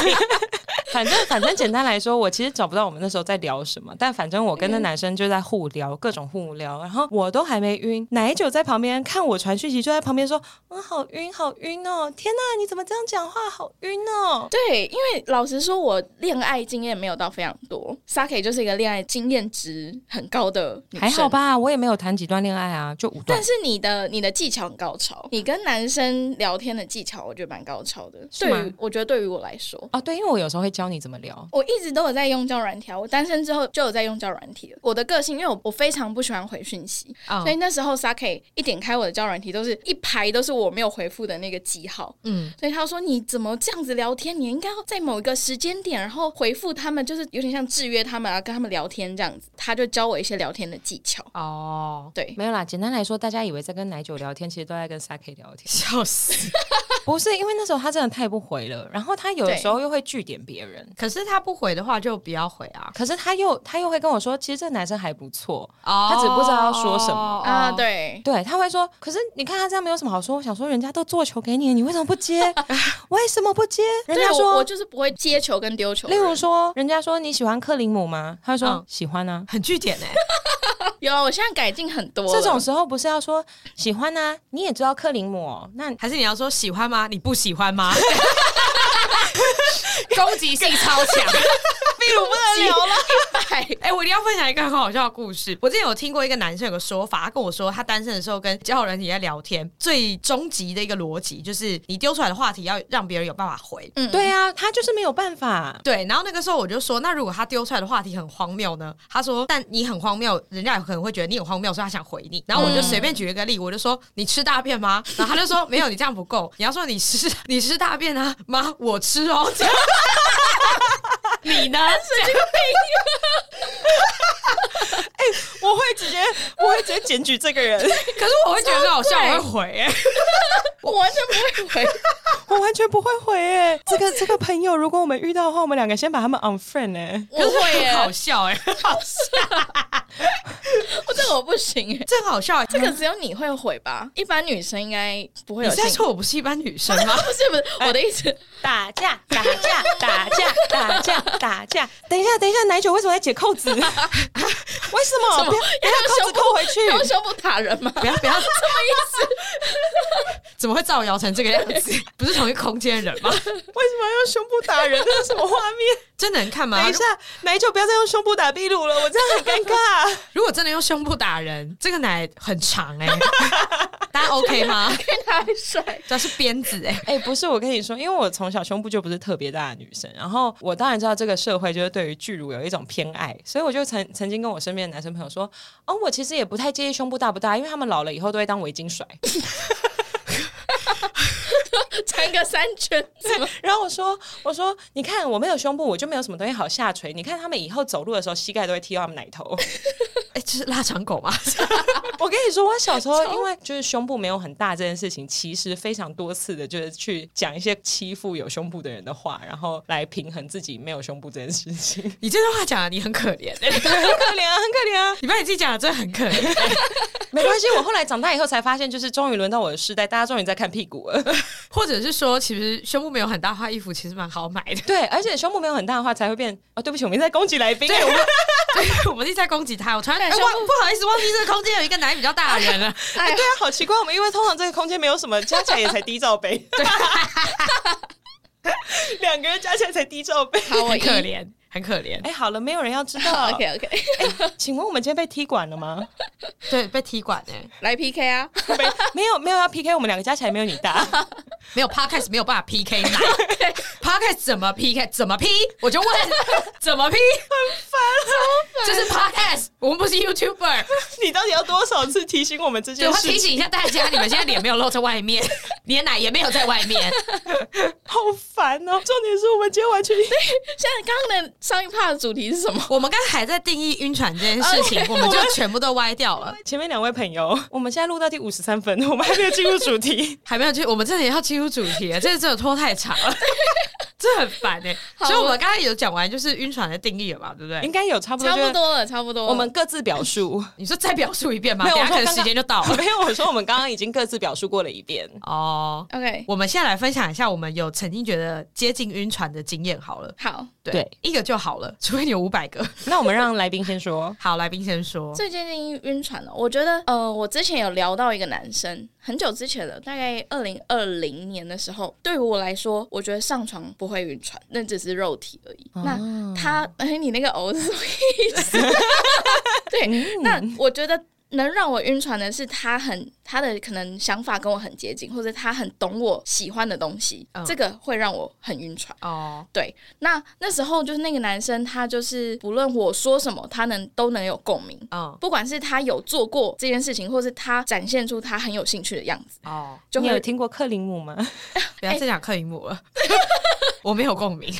反正反正简单来说，我其实找不到我们那时候在聊什么。但反正我跟那男生就在互聊，各种互聊，然后我都还没晕，奶酒在旁边看我传讯息，就在旁边说：“嗯，好晕，好晕哦！天哪，你怎么这样讲话？好晕哦！”对，因为老实说，我恋爱经验没有到非常多，Saki 就是一个恋爱经验值很高的女生，还好吧？我也没有谈几段恋爱啊，就五段。但是你的你的技巧很高超，你跟男生聊天的技巧，我觉得蛮高超的。对于我觉得对于我来说，哦，对，因为我有时候会教你怎么聊，我一直都有在用交友软条，我单身之后就有在用交友软体了。我的个性，因为我我非常不喜欢回讯息，oh. 所以那时候 Saki 一点开我的交友软体，都是一排都是我没有回复的那个记号。嗯，所以他说你怎么这样子聊天？你应该要在某一个时间点，然后回复他们，就是有点像制约他们啊，跟他们聊天这样子。他就教我一些聊天的技巧。哦，oh. 对，没有啦。简单来说，大家以为在跟奶酒聊天，其实都在跟 Saki 聊天。笑死。不是因为那时候他真的太不回了，然后他有的时候又会据点别人。可是他不回的话，就不要回啊。可是他又他又会跟我说，其实这个男生还不错，哦、他只不知道要说什么啊。对对，他会说，可是你看他这样没有什么好说。我想说，人家都做球给你，你为什么不接？为什么不接？人家说我，我就是不会接球跟丢球。例如说，人家说你喜欢克林姆吗？他说、嗯、喜欢啊，很句点哎。有啊，我现在改进很多。这种时候不是要说喜欢啊？你也知道克林姆哦，那还是你要说喜欢吗？你不喜欢吗？攻击性超强，不能聊了。哎、欸，我一定要分享一个很好笑的故事。我之前有听过一个男生有个说法，他跟我说，他单身的时候跟交友人也在聊天，最终极的一个逻辑就是你丢出来的话题要让别人有办法回。嗯，对啊，他就是没有办法。对，然后那个时候我就说，那如果他丢出来的话题很荒谬呢？他说，但你很荒谬，人家也可能会觉得你很荒谬，所以他想回你。然后我就随便举了个例，我就说你吃大便吗？然后他就说没有，你这样不够，你要说你吃 你吃大便啊妈，我吃哦。你呢？神经病！哎、欸，我会直接，我会直接检举这个人。可是我会觉得很好笑，我会回、欸。我完全不会回，我完全不会回。哎，这个这个朋友，如果我们遇到的话，我们两个先把他们 unfriend 哎。我会耶，好笑哎，好笑。我这个我不行哎，这个好笑。这个只有你会回吧？一般女生应该不会有。你在说我不是一般女生吗？不是不是，我的意思，打架打架打架打架打架。等一下等一下，奶酒为什么在解扣子？为什么？不要把扣子扣回去？用胸部打人吗？不要不要，什么意思？怎么会造谣成这个样子？不是同一空间人吗？为什么要用胸部打人？这是什么画面？真的能看吗？等一下，奶酒不要再用胸部打壁炉了，我这样很尴尬。如果真的用胸部打人，这个奶很长哎、欸，大家 OK 吗？太帅，这是鞭子哎、欸、哎、欸，不是我跟你说，因为我从小胸部就不是特别大的女生，然后我当然知道这个社会就是对于巨乳有一种偏爱，所以我就曾曾经跟我身边的男生朋友说，哦，我其实也不太介意胸部大不大，因为他们老了以后都会当围巾甩。穿个三圈，然后我说：“我说，你看我没有胸部，我就没有什么东西好下垂。你看他们以后走路的时候，膝盖都会踢到他们奶头。哎，这是腊肠狗吗？我跟你说，我小时候因为就是胸部没有很大这件事情，其实非常多次的就是去讲一些欺负有胸部的人的话，然后来平衡自己没有胸部这件事情。你这段话讲的你很可怜，很可怜啊，很可怜啊！你把你自己讲的真的很可怜。没关系，我后来长大以后才发现，就是终于轮到我的时代，大家终于在看屁股了，或者是说，其实胸部没有很大的话，衣服其实蛮好买的。对，而且胸部没有很大的话，才会变。哦，对不起，我们在攻击来宾。对，我们 对，我们一直在攻击他。我突然胸部、欸、不好意思，忘记这个空间有一个奶比较大的人了。哎，对啊，好奇怪，我们因为通常这个空间没有什么，加起来也才低罩杯。对，两个人加起来才低罩杯，好我可怜。很可怜。哎，好了，没有人要知道。OK OK。哎，请问我们今天被踢馆了吗？对，被踢馆哎，来 PK 啊？没，没有，没有要 PK，我们两个加起来没有你大。没有 Podcast 没有办法 PK 奶。Podcast 怎么 PK？怎么 P？我就问，怎么 P？很烦，超烦。这是 Podcast，我们不是 YouTuber。你到底要多少次提醒我们这件事？我提醒一下大家，你们现在脸没有露在外面，你的奶也没有在外面，好烦哦。重点是我们今天完全对，现在刚刚的。上一趴的主题是什么？我们刚才还在定义晕船这件事情，okay, 我们就全部都歪掉了。前面两位朋友，我们现在录到第五十三分，我们还没有进入主题，还没有进，我们这里也要进入主题了，这个真的拖太长了，这很烦哎、欸。所以我们刚才有讲完就是晕船的定义了吧？对不对？应该有差不多，差不多了，差不多了。我们各自表述，你说再表述一遍吗？没有，可能时间就到了。没有，我说我们刚刚已经各自表述过了一遍。哦、oh,，OK，我们现在来分享一下我们有曾经觉得接近晕船的经验好了。好，对，对一个就好了，除非你有五百个。那我们让来宾先说。好，来宾先说。最接近晕船了，我觉得，呃，我之前有聊到一个男生，很久之前了，大概二零二零年的时候，对于我来说，我觉得上床不会晕船，那只是肉体而已。哦、那他，哎，你那个偶是什么意思？对、嗯，那我觉得。能让我晕船的是他很他的可能想法跟我很接近，或者他很懂我喜欢的东西，嗯、这个会让我很晕船。哦，对，那那时候就是那个男生，他就是不论我说什么，他能都能有共鸣。哦，不管是他有做过这件事情，或是他展现出他很有兴趣的样子。哦，就你有听过克林姆吗？不要再讲克林姆了。我没有共鸣。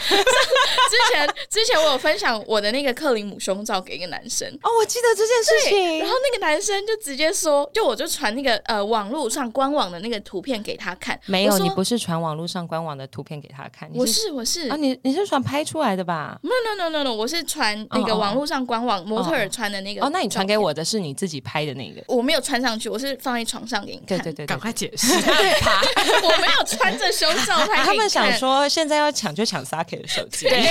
之前之前我有分享我的那个克林姆胸罩给一个男生哦，我记得这件事情。然后那个男生就直接说，就我就传那个呃网络上官网的那个图片给他看。没有，你不是传网络上官网的图片给他看，我是我是啊，你你是传拍出来的吧？No no no no no，我是传那个网络上官网模特儿穿的那个。哦，那你传给我的是你自己拍的那个？我没有穿上去，我是放在床上给你看。对对对，赶快解释。我没有穿着胸罩拍。他们想说，现在要抢就抢 Saki 的手机。对，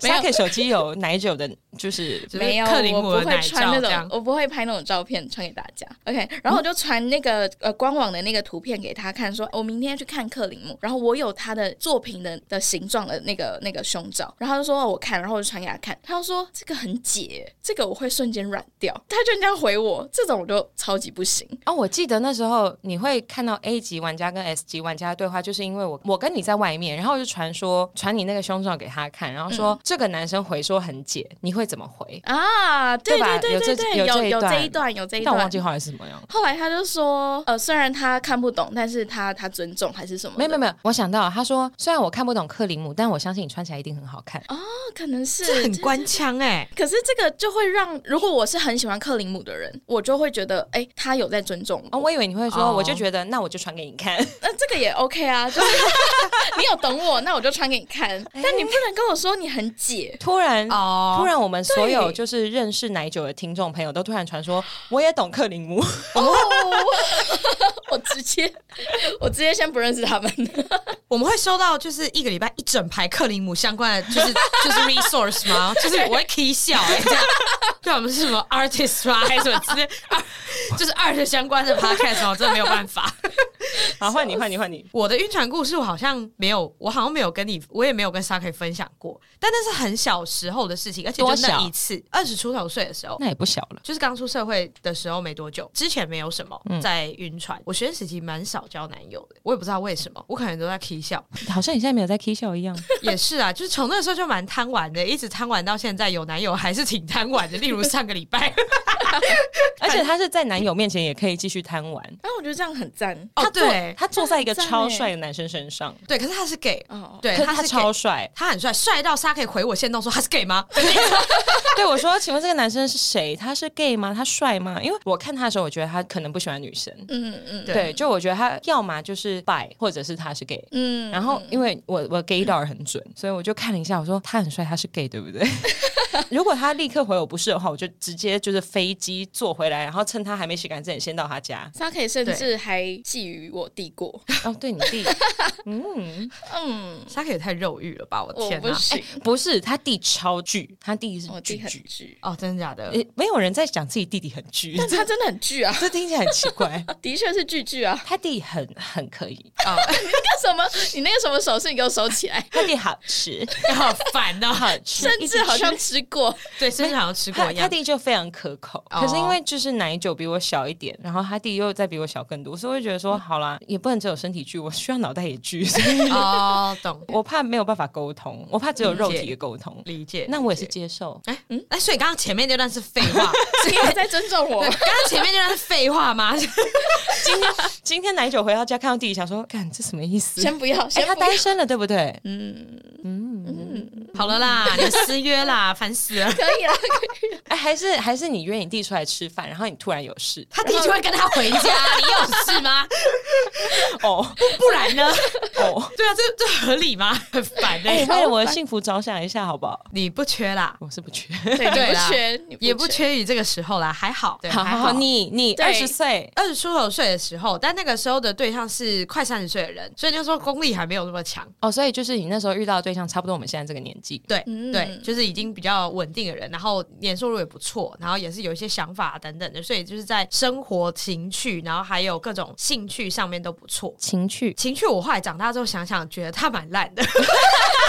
Sa-ke 手机有奶酒的，就是没有，我不会穿那种，我不会拍那种照片传给大家。OK，然后我就传那个呃官网的那个图片给他看，说我明天要去看克林姆，然后我有他的作品的的形状的那个那个胸罩，然后他就说我看，然后我就传给他看，他就说这个很解，这个我会瞬间软掉，他就这样回我，这种我就超级不行。哦，我记得那时候你会看到 A 级玩家跟 S 级玩家的对话，就是因为我我跟你在外面，然后就传说传你那个胸罩给他看，然后说、嗯、这个男生回说很解，你会怎么回啊？对对对对对，有有，这一段有这一段，但我忘记后来是什么样。后来他就说，呃，虽然他看不懂，但是他他尊重还是什么？没有没有没有，我想到他说，虽然我看不懂克林姆，但我相信你穿起来一定很好看。哦，可能是这很官腔哎、欸，可是这个就会让如果我是很喜欢克林姆的人，我就会觉得，哎，他有在尊重我。哦，我以为你会说，哦、我就觉得那我就传给你看。那、呃、这个也 OK 啊，就是 你有懂我，那我就穿给你看。但你不能跟我说你很解。突然哦，突然我们所有就是认识奶酒的听众朋友都突然传说，我也懂克林姆。哦，我直接我直接先不认识他们。我们会收到就是一个礼拜一整排克林姆相关的就是就是 resource 吗？就是我会 k 笑哎、欸，这样，对，我们是什么 artist 啊，还是什么直接就是 art 相关的 podcast 我真的没有办法。好，换你，换你，换你。我的晕船故事，我好像没有，我好像没有跟你，我也没有跟 Sa-ke 分享过。但那是很小时候的事情，而且就那一次，二十出头岁的时候，那也不小了，就是刚出社会的时候没多久。之前没有什么在晕船，嗯、我学生时期蛮少交男友的，我也不知道为什么，我可能都在 k 笑，好像你现在没有在 k 笑一样。也是啊，就是从那个时候就蛮贪玩的，一直贪玩到现在，有男友还是挺贪玩的。例如上个礼拜，而且他是在男友面前也可以继续贪玩，但我觉得这样很赞。哦，对，他坐在一个超帅的男生身上，对，可是他是 gay，哦，对，他是超帅，他很帅，帅到他可以回我限动说他是 gay 吗？对，我说，请问这个男生是谁？他是 gay 吗？他帅吗？因为我看他的时候，我觉得他可能不喜欢女生，嗯嗯，对，就我觉得他要么就是 bi，或者是他是 gay，嗯，然后因为我我 gaydar 很准，所以我就看了一下，我说他很帅，他是 gay，对不对？如果他立刻回我不是的话，我就直接就是飞机坐回来，然后趁他还没洗干净，先到他家。Sa-ke 甚至还觊觎我弟过。哦，对你弟，嗯嗯，Sa-ke 也太肉欲了吧！我天哪，不是，不是他弟超巨，他弟是巨巨哦，真的假的？没有人在讲自己弟弟很巨，但他真的很巨啊！这听起来很奇怪，的确是巨巨啊！他弟很很可以哦。你那个什么？你那个什么手势？你给我收起来！他弟好吃，好烦哦，好吃，甚至好像吃过，对，甚至好像吃过一样。他弟就非常可口，可是因为就是奶酒比我小一点，然后他弟又再比我小更多，所以我就觉得说，好啦，也不能只有身体巨，我需要脑袋也巨。哦，懂。我怕没有办法沟通，我怕只有肉体的沟通。理解。那我也是接受。哎，嗯，哎，所以刚刚前面那段是废话，你还在尊重我？刚刚前面那段是废话吗？今天今天奶酒回到家看到弟弟，想说，干这什么意思？先不要，哎，他单身了，对不对？嗯，好了啦，你失约啦，烦死了。可以啦，可以。哎，还是还是你约你弟出来吃饭，然后你突然有事，他弟就会跟他回家，你有事吗？哦，不然呢？哦，对啊，这这合理吗？很烦哎，为了我的幸福着想一下，好不好？你不缺啦，我是不缺，对对啦，不缺也不缺于这个时候啦，还好，对，好好。你你二十岁，二十出头岁的时候，但那个时候的对象是快三十岁的人，所以就说功力还没有那么强哦。所以就是你那时候遇到的对象，差不多我们现在这个年纪，对对，就是已经比较稳定的人，然后年收入也不错，然后也是有一些想法等等的，所以就是在生活情趣，然后还有各种兴趣上面都不错。情趣，情趣，我后来长大之后想想，觉得他蛮烂的。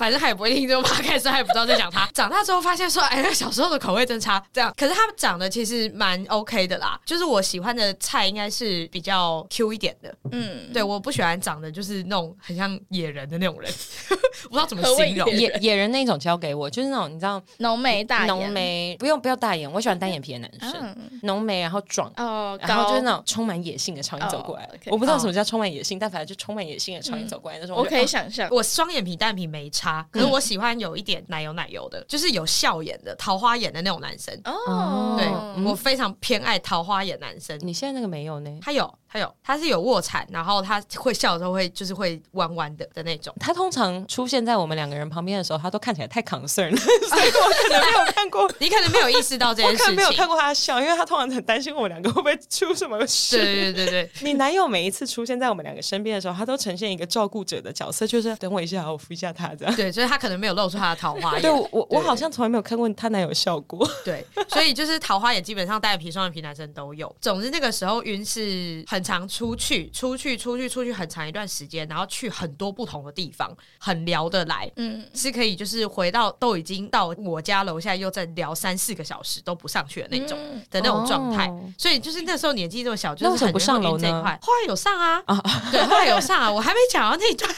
反正他也不会听这个 podcast，他也不知道在讲他。长大之后发现说，哎，小时候的口味真差。这样，可是他们长得其实蛮 OK 的啦。就是我喜欢的菜应该是比较 Q 一点的。嗯，对，我不喜欢长得就是那种很像野人的那种人，不知道怎么形容。野野人那种交给我，就是那种你知道浓眉大眼，浓眉不用不要大眼，我喜欢单眼皮的男生，浓眉然后壮哦，然后就是那种充满野性的朝你走过来。我不知道什么叫充满野性，但反正就充满野性的朝你走过来那种。我可以想象，我双眼皮单眼皮没差，可是我喜欢有一点奶油奶油的，就是有笑眼的桃花眼的那种男生。哦，对，我非常偏爱桃花眼男生。你现在那个没有呢？他有。他有，他是有卧蚕，然后他会笑的时候会就是会弯弯的的那种。他通常出现在我们两个人旁边的时候，他都看起来太 concern 了，所以我可能没有看过。你可能没有意识到这件事情，我可能没有看过他笑，因为他通常很担心我们两个会不会出什么事。对对对对，你男友每一次出现在我们两个身边的时候，他都呈现一个照顾者的角色，就是等我一下，我扶一下他这样。对，所以他可能没有露出他的桃花眼。对，我我我好像从来没有看过他男友笑过。对，所以就是桃花眼基本上单眼皮、双眼皮男生都有。总之那个时候晕是很常出去。出去出去出去很长一段时间，然后去很多不同的地方，很聊得来，嗯，是可以就是回到都已经到我家楼下，又在聊三四个小时都不上去的那种、嗯、的那种状态。哦、所以就是那时候年纪这么小，就是很不上楼这一块。后来有上啊，啊 对，后来有上啊，我还没讲到那一段，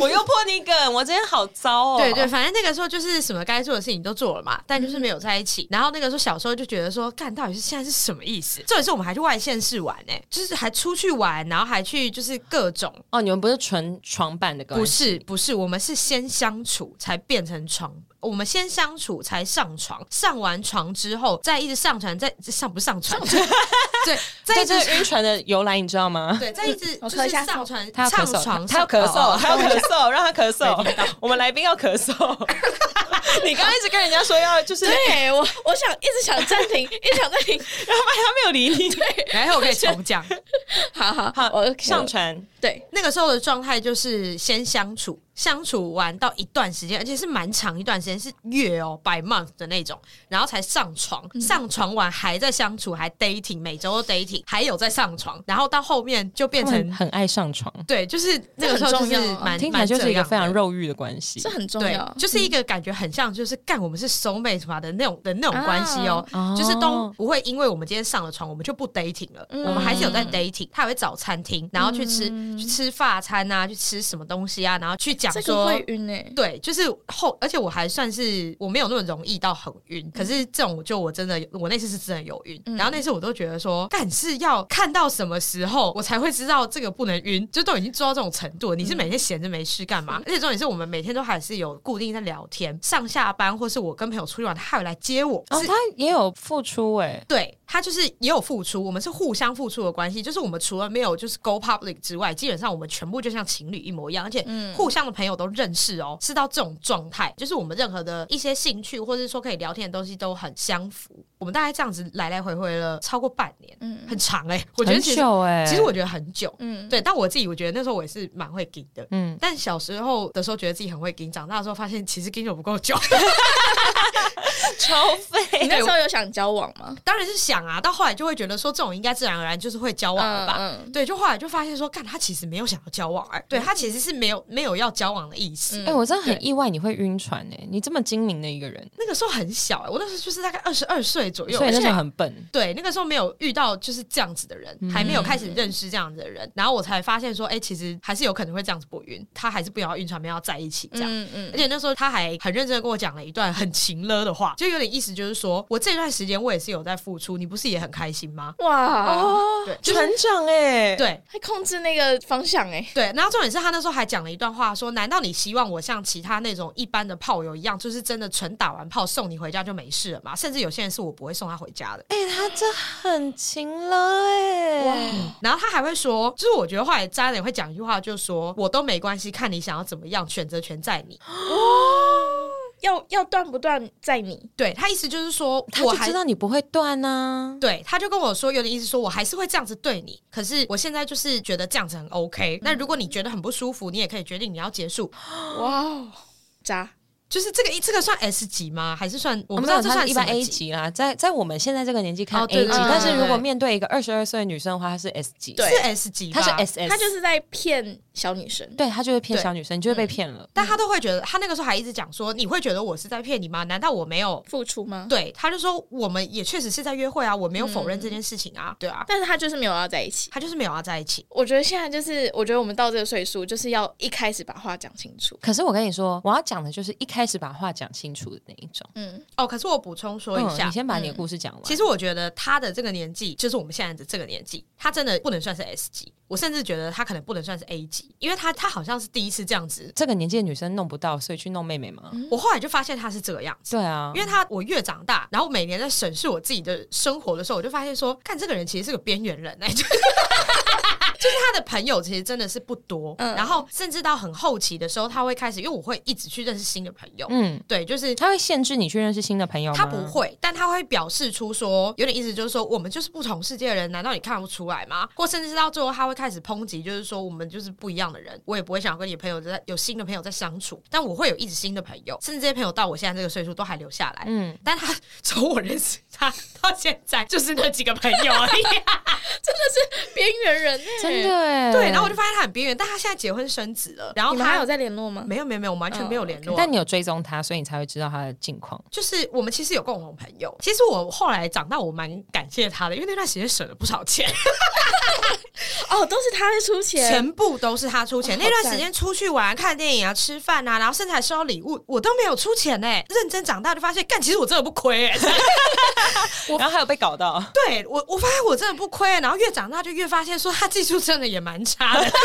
我又破你梗，我今天好糟哦。对对，反正那个时候就是什么该做的事情都做了嘛，但就是没有在一起。嗯、然后那个时候小时候就觉得说，干到底是现在是什么意思？这也是我们还去外县市玩呢、欸，就是还出去玩，然后。还去就是各种哦，你们不是纯床伴的关系？不是，不是，我们是先相处才变成床。我们先相处才上床，上完床之后再一直上船，再上不上船？对，在 这个晕船的由来你知道吗？对，再一直就是上船，他上床，他要咳嗽，他要咳嗽，让他咳嗽。我们来宾要咳嗽。你刚刚一直跟人家说要就是，对我，我想一直想暂停，一直想暂停，然后发现他没有理你。对，然后我可以重讲。好好好，我上船。对，那个时候的状态就是先相处。相处完到一段时间，而且是蛮长一段时间，是月哦，by month 的那种，然后才上床。嗯、上床完还在相处，还 dating，每周都 dating，还有在上床，然后到后面就变成很爱上床。对，就是那个时候就是蛮听起来就是一个非常肉欲的关系，这很重要。就是一个感觉很像就是干我们是 soul mate 嘛的那种的那种关系哦，啊、就是都不会因为我们今天上了床，我们就不 dating 了，嗯、我们还是有在 dating。他还会找餐厅，然后去吃、嗯、去吃法餐啊，去吃什么东西啊，然后去讲说。晕哎，欸、对，就是后，而且我还算是我没有那么容易到很晕，嗯、可是这种就我真的，我那次是真的有晕，嗯、然后那次我都觉得说，但是要看到什么时候我才会知道这个不能晕，就都已经做到这种程度了，你是每天闲着没事干嘛？嗯、而且重点是我们每天都还是有固定在聊天，上下班或是我跟朋友出去玩，他还会来接我，哦，是他也有付出哎、欸，对。他就是也有付出，我们是互相付出的关系。就是我们除了没有就是 go public 之外，基本上我们全部就像情侣一模一样，而且互相的朋友都认识哦，是到这种状态。就是我们任何的一些兴趣，或者是说可以聊天的东西都很相符。我们大概这样子来来回回了超过半年，嗯，很长哎、欸，我觉得其实很久哎、欸，其实我觉得很久，嗯，对。但我自己我觉得那时候我也是蛮会给的，嗯。但小时候的时候觉得自己很会给，长大的时候发现其实给的不够久，超废。你那时候有想交往吗？当然是想啊，到后来就会觉得说这种应该自然而然就是会交往了吧？嗯，嗯对，就后来就发现说，干他其实没有想要交往哎、欸，对他其实是没有没有要交往的意思。哎、嗯欸，我真的很意外你会晕船哎、欸，你这么精明的一个人，那个时候很小哎、欸，我那时候就是大概二十二岁左右，所以那时候很笨。对，那个时候没有遇到就是这样子的人，嗯、还没有开始认识这样子的人，然后我才发现说，哎、欸，其实还是有可能会这样子不晕，他还是不要晕船，没要在一起这样。嗯嗯。而且那时候他还很认真的跟我讲了一段很情勒的话，就有点意思，就是说我这段时间我也是有在付出，你不是也很开心吗？哇。哦，对，船长哎，对，还控制那个方向哎，对。然后重点是他那时候还讲了一段话，说：难道你希望我像其他那种一般的炮友一样，就是真的纯打完炮送你回家就没事了吗？甚至有些人是我不会送他回家的。哎、欸，他这很勤了哎。然后他还会说，就是我觉得后来渣男也会讲一句话，就是说我都没关系，看你想要怎么样，选择权在你。哦要要断不断在你，对，他意思就是说，他就知道你不会断呢、啊。对，他就跟我说，有点意思说我还是会这样子对你，可是我现在就是觉得这样子很 OK。那、嗯、如果你觉得很不舒服，你也可以决定你要结束。哇，渣，就是这个这个算 S 级吗？还是算我不知道这算一般 A 级啦？在在我们现在这个年纪看 A 级，哦、对对对，但是如果面对一个二十二岁的女生的话，她是 S 级，对，是 S 级，她是 SS，她就是在骗。小女生，对他就会骗小女生，你就会被骗了。但他都会觉得，他那个时候还一直讲说，你会觉得我是在骗你吗？难道我没有付出吗？对，他就说我们也确实是在约会啊，我没有否认这件事情啊，对啊。但是他就是没有要在一起，他就是没有要在一起。我觉得现在就是，我觉得我们到这个岁数，就是要一开始把话讲清楚。可是我跟你说，我要讲的就是一开始把话讲清楚的那一种。嗯，哦，可是我补充说一下，你先把你的故事讲完。其实我觉得他的这个年纪，就是我们现在的这个年纪，他真的不能算是 S 级。我甚至觉得他可能不能算是 A 级，因为他他好像是第一次这样子。这个年纪的女生弄不到，所以去弄妹妹嘛。我后来就发现他是这个样子。对啊，因为他我越长大，然后每年在审视我自己的生活的时候，我就发现说，看这个人其实是个边缘人哎、欸。就是他的朋友其实真的是不多，嗯，然后甚至到很后期的时候，他会开始，因为我会一直去认识新的朋友，嗯，对，就是他会限制你去认识新的朋友吗？他不会，但他会表示出说，有点意思就是说，我们就是不同世界的人，难道你看不出来吗？或甚至是到最后，他会开始抨击，就是说我们就是不一样的人，我也不会想跟你朋友在有新的朋友在相处，但我会有一直新的朋友，甚至这些朋友到我现在这个岁数都还留下来，嗯，但他从我认识他到现在就是那几个朋友而已，真的是边缘人，真的哎，对。然后我就发现他很边缘，但他现在结婚生子了。然后他还有在联络吗？没有没有没有，我们完全没有联络。Oh, okay. 但你有追踪他，所以你才会知道他的近况。就是我们其实有共同朋友。其实我后来长大，我蛮感谢他的，因为那段时间省了不少钱。哦，都是他在出钱，全部都是他出钱。那段时间出去玩、看电影啊、吃饭啊，然后甚至还收到礼物，我都没有出钱呢。认真长大就发现，干，其实我真的不亏哎。我 然后还有被搞到，对我我发现我真的不亏。然后越长大就越发现，说他技术真的也蛮差的。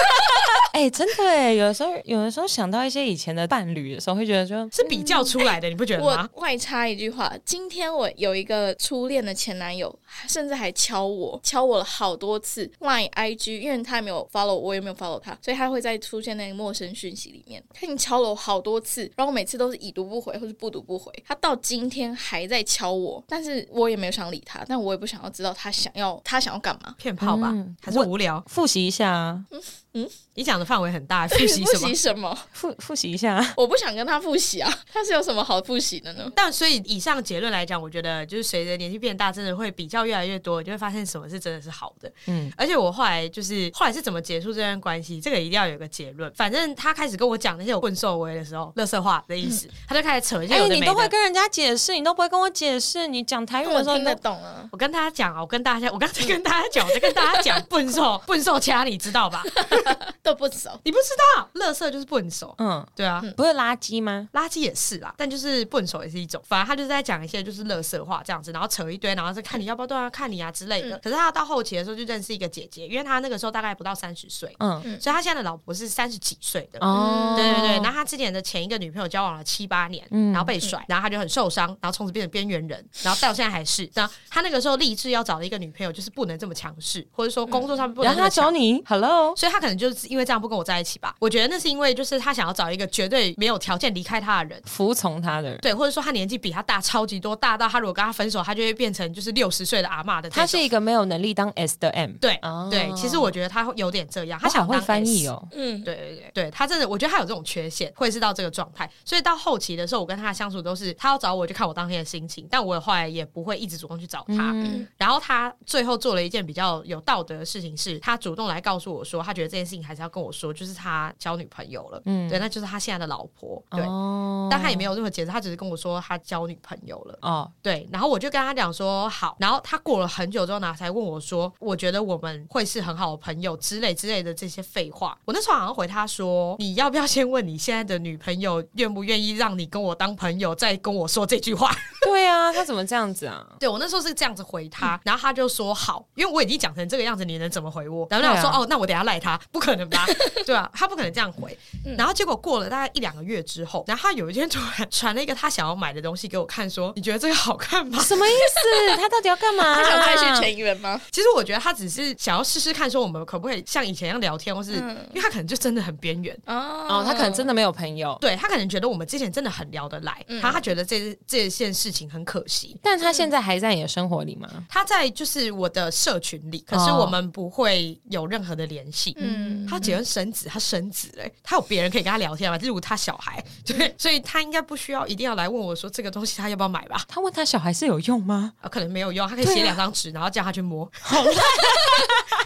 哎、欸，真的哎，有的时候，有的时候想到一些以前的伴侣的时候，会觉得说，是比较出来的，嗯、你不觉得吗？我外插一句话，今天我有一个初恋的前男友，甚至还敲我，敲我了好多次，Line、IG，因为他也没有 follow 我，也没有 follow 他，所以他会在出现那个陌生讯息里面。他已经敲了我好多次，然后每次都是已读不回，或是不读不回。他到今天还在敲我，但是我也没有想理他，但我也不想要知道他想要他想要干嘛，骗炮吧，嗯、还是无聊？复习一下啊。嗯嗯，你讲的范围很大，复习什么？复习什么？复复习一下。我不想跟他复习啊，他是有什么好复习的呢？但所以以上结论来讲，我觉得就是随着年纪变大，真的会比较越来越多，你就会发现什么是真的是好的。嗯，而且我后来就是后来是怎么结束这段关系，这个一定要有一个结论。反正他开始跟我讲那些有混兽威的时候，乐色话的意思，嗯、他就开始扯一些有的没的。哎、欸，你都会跟人家解释，你都不会跟我解释。你讲台语的时候听得懂啊？我跟大家讲啊，我跟大家，我刚才跟大家讲，我在跟大家讲笨兽 笨兽掐，你知道吧？都不熟。你不知道，垃圾就是笨手。嗯，对啊，不是垃圾吗？垃圾也是啦，但就是笨手也是一种。反正他就是在讲一些就是垃圾话这样子，然后扯一堆，然后是看你要不要对他看你啊之类的。嗯、可是他到后期的时候就认识一个姐姐，因为他那个时候大概不到三十岁，嗯，所以他现在的老婆是三十几岁的。哦，对对对。然后他之前的前一个女朋友交往了七八年，然后被甩，然后他就很受伤，然后从此变成边缘人，然后到现在还是。然后他那个时候立志要找的一个女朋友就是不能这么强势，或者说工作上面不能找你，Hello，所以他可能就是因为这样不跟我在一起吧。我觉得那是因为，就是他想要找一个绝对没有条件离开他的人，服从他的人，对，或者说他年纪比他大超级多，大到他如果跟他分手，他就会变成就是六十岁的阿嬷的。他是一个没有能力当 S 的 M，对，哦、对，其实我觉得他有点这样，他想当 S, 会翻译哦，嗯，对对对，对他真的，我觉得他有这种缺陷，会是到这个状态，所以到后期的时候，我跟他的相处都是他要找我就看我当天的心情，但我后来也不会一直主动去找他。嗯、然后他最后做了一件比较有道德的事情，是他主动来告诉我说，他觉得这件事情还是要跟我说，就是他交女朋友了。嗯，对，那就是他现在的老婆，对，哦、但他也没有任何解释，他只是跟我说他交女朋友了，哦，对，然后我就跟他讲说好，然后他过了很久之后呢，才问我说，我觉得我们会是很好的朋友之类之类的这些废话，我那时候好像回他说，你要不要先问你现在的女朋友愿不愿意让你跟我当朋友，再跟我说这句话？对啊，他怎么这样子啊？对，我那时候是这样子回他，嗯、然后他就说好，因为我已经讲成这个样子，你能怎么回我？然后我说、啊、哦，那我等下赖他，不可能吧？对啊，他不可能这样回。然后结果过了大概一两个月之后，然后他有一天突然传了一个他想要买的东西给我看，说：“你觉得这个好看吗？”什么意思？他到底要干嘛？他想再续前缘吗？其实我觉得他只是想要试试看，说我们可不可以像以前一样聊天，或是、嗯、因为他可能就真的很边缘哦，他可能真的没有朋友。对，他可能觉得我们之前真的很聊得来，他、嗯、他觉得这这件事情很可惜。但他现在还在你的生活里吗？他在就是我的社群里，可是我们不会有任何的联系。嗯，他结婚生子，他生子嘞，他有别人可以跟他聊天嘛？例如他小孩，对，所以他应该不需要一定要来问我说这个东西他要不要买吧？他问他小孩是有用吗？啊，可能没有用，他可以写两张纸，然后叫他去摸。好烂，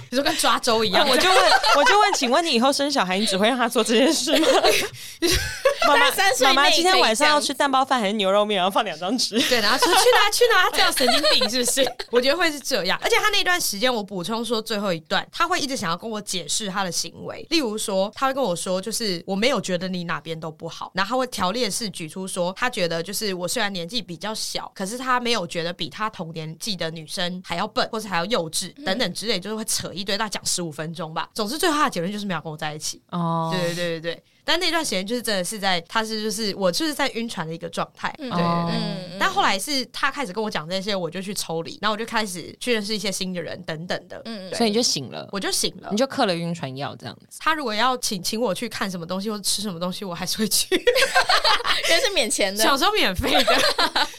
你说跟抓周一样，我就问，我就问，请问你以后生小孩，你只会让他做这件事吗？妈妈，妈妈今天晚上要吃蛋包饭还是牛肉面？然后放两张纸，对，然后说去哪去哪，这样神经病是不是？我觉得会是这样。而且他那段时间，我补充说最后一段，他会一直想要跟我解释他的行为，例如说，他会跟我说，就是我没有觉得你哪边都不好，然后他会条列式举出说，他觉得就是我虽然年纪比较小，可是他没有觉得比他同年纪的女生还要笨，或是还要幼稚等等之类，就是会扯一堆，大概讲十五分钟吧。总之，最后他的结论就是没有跟我在一起。哦，对对对对对。但那段时间就是真的是在，他是就是我就是在晕船的一个状态，对对对。嗯、但后来是他开始跟我讲这些，我就去抽离，然后我就开始去认识一些新的人等等的。嗯，所以你就醒了，我就醒了，你就嗑了晕船药这样子。他如果要请请我去看什么东西或者吃什么东西，我还是会去，因为是免钱的，小时候免费的。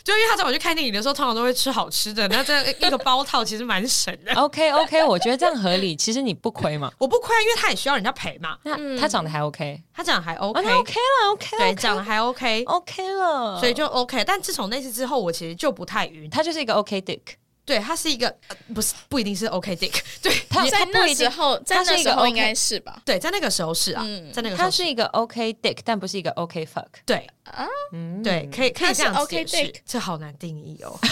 就因为他找我去看电影的时候，通常都会吃好吃的，那这一个包套其实蛮省的。OK OK，我觉得这样合理。其实你不亏嘛，我不亏，因为他也需要人家陪嘛。那他长得还 OK，他长得还 OK。OK 了，OK，了对，长得还 OK，OK 了，所以就 OK。但自从那次之后，我其实就不太晕。他就是一个 OK Dick，对，他是一个不是不一定是 OK Dick，对，他在那时候，在那时候应该是吧？对，在那个时候是啊，在那个时候他是一个 OK Dick，但不是一个 OK Fuck。对啊，对，可以可以这样解释，这好难定义哦。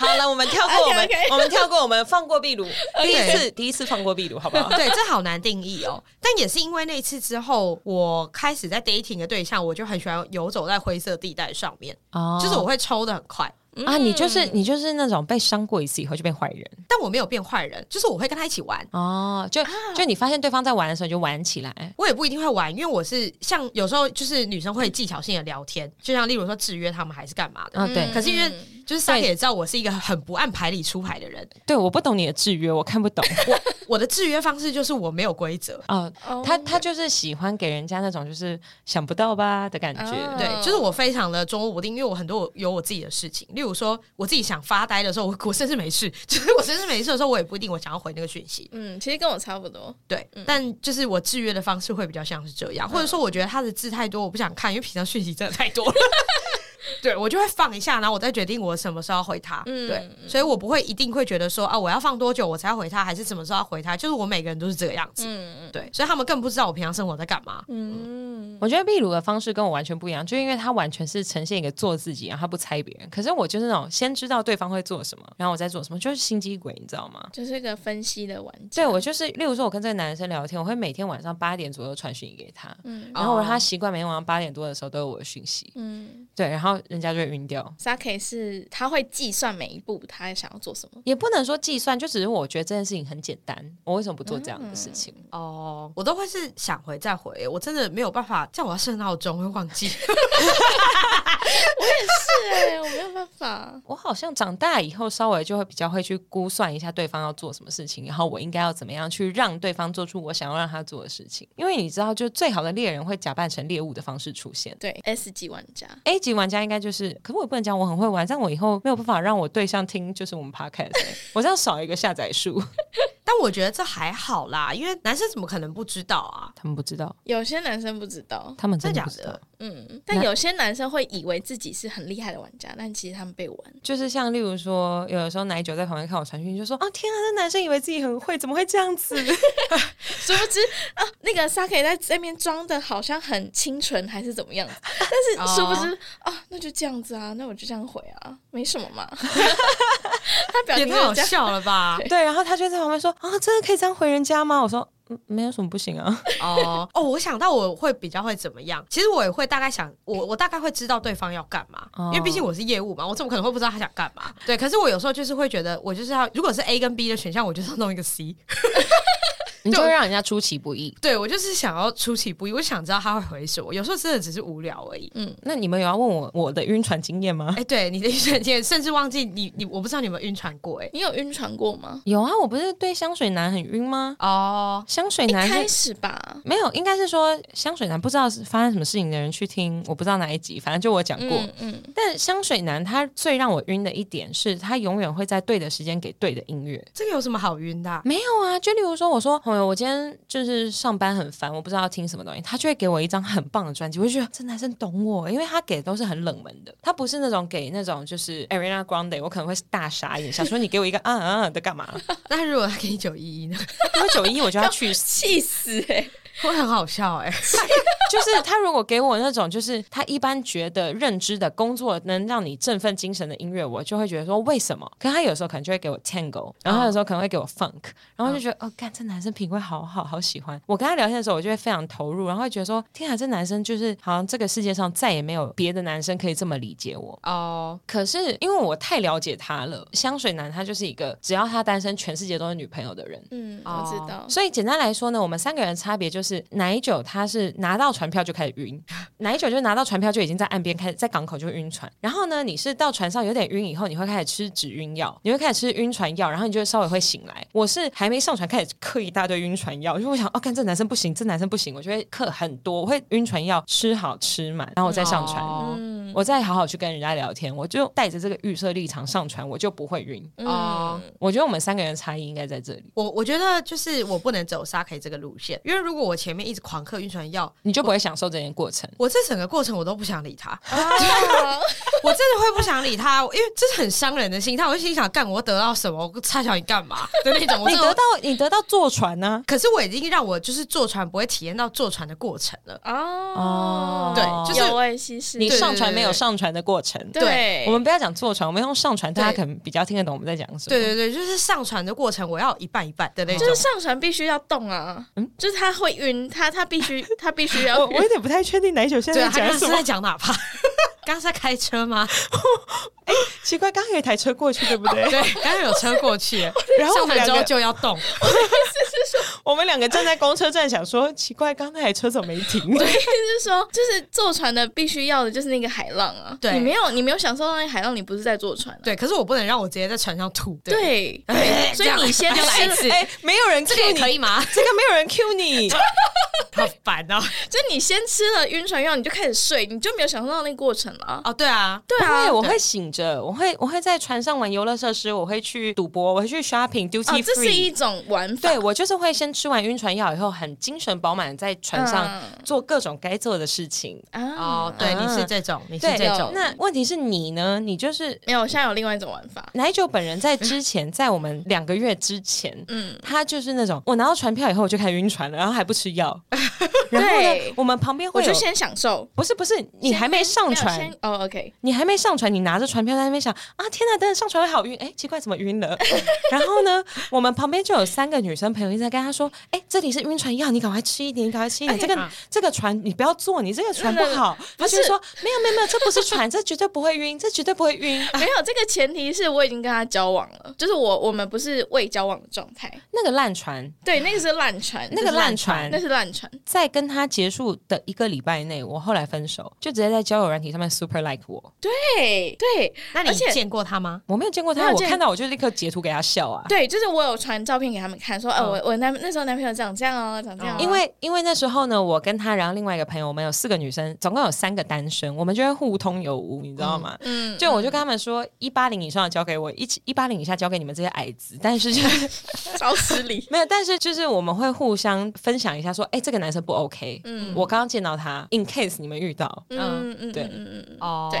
好了，我们跳过 我们，我们跳过我们放过壁炉，第一次第一次放过壁炉，好不好？对，这好难定义哦。但也是因为那一次之后，我开始在 dating 的对象，我就很喜欢游走在灰色地带上面，哦就是我会抽的很快啊。你就是你就是那种被伤过一次以后就变坏人，但我没有变坏人，就是我会跟他一起玩哦。就就你发现对方在玩的时候，就玩起来。我也不一定会玩，因为我是像有时候就是女生会技巧性的聊天，就像例如说制约他们还是干嘛的。对，可是因为。就是他也知道我是一个很不按牌理出牌的人。对，我不懂你的制约，我看不懂。我我的制约方式就是我没有规则。哦，他他就是喜欢给人家那种就是想不到吧的感觉。对，就是我非常的捉摸不定，因为我很多有我自己的事情。例如说，我自己想发呆的时候，我我甚至没事。就是我甚至没事的时候，我也不一定我想要回那个讯息。嗯，其实跟我差不多。对，但就是我制约的方式会比较像是这样，或者说我觉得他的字太多，我不想看，因为平常讯息真的太多了。对，我就会放一下，然后我再决定我什么时候要回他。嗯，对，所以我不会一定会觉得说啊，我要放多久我才要回他，还是什么时候要回他？就是我每个人都是这个样子。嗯嗯，对，所以他们更不知道我平常生活在干嘛。嗯，我觉得秘鲁的方式跟我完全不一样，就因为他完全是呈现一个做自己，然后他不猜别人。可是我就是那种先知道对方会做什么，然后我再做什么，就是心机鬼，你知道吗？就是一个分析的玩家。对，我就是，例如说，我跟这个男生聊天，我会每天晚上八点左右传讯息给他，嗯，然后我让他习惯每天晚上八点多的时候都有我的讯息，嗯，对，然后人家就会晕掉。Saki 是他会计算每一步他想要做什么，也不能说计算，就只是我觉得这件事情很简单，我为什么不做这样的事情？嗯、哦，我都会是想回再回，我真的没有办法，叫我要设闹钟会忘记。我也是哎、欸，我没有办法。我好像长大以后稍微就会比较会去估算一下对方要做什么事情，然后我应该要怎么样去让对方做出我想要让他做的事情。因为你知道，就最好的猎人会假扮成猎物的方式出现。对，S 级玩家，A 级玩家应该就是，可是我也不能讲我很会玩，但我以后没有办法让我对象听，就是我们 Podcast，我这样少一个下载数。但我觉得这还好啦，因为男生怎么可能不知道啊？他们不知道，有些男生不知道，他们真的不知道。嗯，但有些男生会以为自己是很厉害的玩家，但其实他们被玩。就是像例如说，有的时候奶酒在旁边看我传讯，就说：“啊，天啊，那男生以为自己很会，怎么会这样子？” 殊不知啊，那个 Saki 在这边装的好像很清纯，还是怎么样？但是殊不知啊，那就这样子啊，那我就这样回啊，没什么嘛。他表情也太好笑了吧？对，然后他就在旁边说：“啊，真的可以这样回人家吗？”我说。没有什么不行啊。哦哦，我想到我会比较会怎么样？其实我也会大概想，我我大概会知道对方要干嘛，哦、因为毕竟我是业务嘛，我怎么可能会不知道他想干嘛？对，可是我有时候就是会觉得，我就是要，如果是 A 跟 B 的选项，我就是要弄一个 C。你就会让人家出其不意。对，我就是想要出其不意，我想知道他会回什么。有时候真的只是无聊而已。嗯，那你们有要问我我的晕船经验吗？哎，对，你的晕船经验，甚至忘记你你，我不知道你有没有晕船过？哎，你有晕船过吗？有啊，我不是对香水男很晕吗？哦，香水男开始吧，没有，应该是说香水男不知道是发生什么事情的人去听，我不知道哪一集，反正就我讲过。嗯，嗯，但香水男他最让我晕的一点是他永远会在对的时间给对的音乐。这个有什么好晕的？没有啊，就例如说，我说朋友，我今天就是上班很烦，我不知道要听什么东西，他就会给我一张很棒的专辑，我就觉得这男生懂我，因为他给的都是很冷门的，他不是那种给那种就是 Ariana Grande，我可能会大傻眼，想说你给我一个啊啊啊的干嘛？那如果他给你九一一呢？因为九一一我就要去 气死哎、欸。会很好笑哎、欸，就是他如果给我那种，就是他一般觉得认知的工作能让你振奋精神的音乐，我就会觉得说为什么？可是他有时候可能就会给我 tango，然后他有时候可能会给我 funk，然后就觉得哦，干这男生品味好好，好喜欢。我跟他聊天的时候，我就会非常投入，然后会觉得说天啊，这男生就是好像这个世界上再也没有别的男生可以这么理解我哦。Oh. 可是因为我太了解他了，香水男他就是一个只要他单身，全世界都是女朋友的人。嗯，我知道。所以简单来说呢，我们三个人的差别就。是奶酒，他是拿到船票就开始晕。奶酒就是拿到船票就已经在岸边开始在港口就晕船。然后呢，你是到船上有点晕以后，你会开始吃止晕药，你会开始吃晕船药，然后你就会稍微会醒来。我是还没上船开始嗑一大堆晕船药，就我想哦，看这男生不行，这男生不行，我就会嗑很多，我会晕船药吃好吃满，然后我再上船，嗯、我再好好去跟人家聊天，我就带着这个预设立场上船，我就不会晕。哦、嗯，我觉得我们三个人的差异应该在这里。我我觉得就是我不能走 Sa-Ke 这个路线，因为如果我前面一直狂嗑晕船药，你就不会享受这件过程。我，我这整个过程我都不想理他，我真的会不想理他，因为这是很伤人的心态。我就心想，干我得到什么？我差小你干嘛的那种。你得到你得到坐船呢、啊？可是我已经让我就是坐船不会体验到坐船的过程了。哦，对，就是你上船没有上船的过程。对，我们不要讲坐船，我们用上船，大家可能比较听得懂我们在讲什么。对对对，就是上船的过程，我要一半一半的那种。就是上船必须要动啊，嗯，就是他会晕，他他必须他必须要。我我有点不太确定奶酒现在在讲什么。在讲哪怕？刚刚在开车吗？哎、欸，奇怪，刚刚有一台车过去，对不对？对，刚刚有车过去，然后我们两个就要动。我们两个站在公车站，想说奇怪，刚刚那台车怎么没停？对，就是说，就是坐船的必须要的就是那个海浪啊。对，你没有，你没有享受到那个海浪，你不是在坐船、啊。对，可是我不能让我直接在船上吐。对，所以你先就来一次。哎，没有人 Q 你可以吗？这个没有人 Q 你，好烦哦。就你先吃了晕船药，你就开始睡，你就没有享受到那个过程了。哦，对啊，对啊，我会醒着，我会我会在船上玩游乐设施，我会去赌博，我会去 shopping，duty free。这是一种玩法。对，我就是会先吃完晕船药以后，很精神饱满，在船上做各种该做的事情。哦，对，你是这种，你是这种。那问题是你呢？你就是没有，现在有另外一种玩法。奶酒本人在之前，在我们两个月之前，嗯，他就是那种我拿到船票以后我就开始晕船了，然后还不吃药。然后呢，我们旁边会我就先享受，不是不是，你还没上船哦，OK，你还没上船，你拿着船票在那边想啊，天哪，等等上船会好晕，哎，奇怪，怎么晕了？然后呢，我们旁边就有三个女生朋友一直在跟他说，哎，这里是晕船药，你赶快吃一点，你赶快吃一点，这个这个船你不要坐，你这个船不好。他就说没有没有没有，这不是船，这绝对不会晕，这绝对不会晕。没有，这个前提是我已经跟他交往了，就是我我们不是未交往的状态。那个烂船，对，那个是烂船，那个烂船，那是烂船。在跟他结束的一个礼拜内，我后来分手，就直接在交友软体上面 super like 我。对对，那你见过他吗？我没有见过他，我看到我就立刻截图给他笑啊。对，就是我有传照片给他们看，说，呃，我我男那时候男朋友长这样哦，长这样。因为因为那时候呢，我跟他，然后另外一个朋友，我们有四个女生，总共有三个单身，我们就会互通有无，你知道吗？嗯，就我就跟他们说，一八零以上的交给我，一一八零以下交给你们这些矮子。但是就是超失礼，没有，但是就是我们会互相分享一下，说，哎，这个男生不 OK。嗯，我刚刚见到他，in case 你们遇到，嗯嗯，对，嗯嗯哦，对。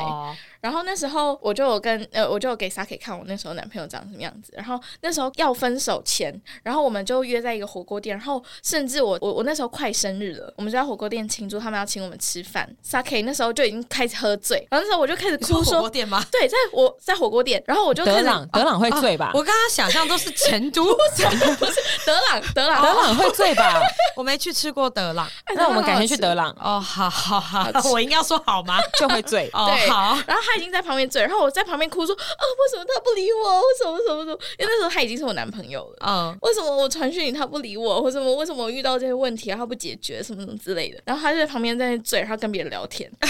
然后那时候我就有跟呃，我就有给 Saki 看我那时候男朋友长什么样子。然后那时候要分手前，然后我们就约在一个火锅店。然后甚至我我我那时候快生日了，我们就在火锅店庆祝，他们要请我们吃饭。Saki 那时候就已经开始喝醉，然后那时候我就开始哭说，火锅店吗？对，在我在火锅店，然后我就德朗德朗会醉吧？我刚刚想象都是成都，不是德朗德朗德朗会醉吧？我没去吃过德朗，那我们改天去德朗哦。好好好，我应该要说好吗？就会醉哦。好，然后他已经在旁边追，然后我在旁边哭说啊，为什么他不理我？为什么什么什么？因为那时候他已经是我男朋友了。嗯，为什么我传讯他不理我？或什么？为什么我遇到这些问题他不解决？什么什么之类的？然后他就在旁边在那追，然后跟别人聊天。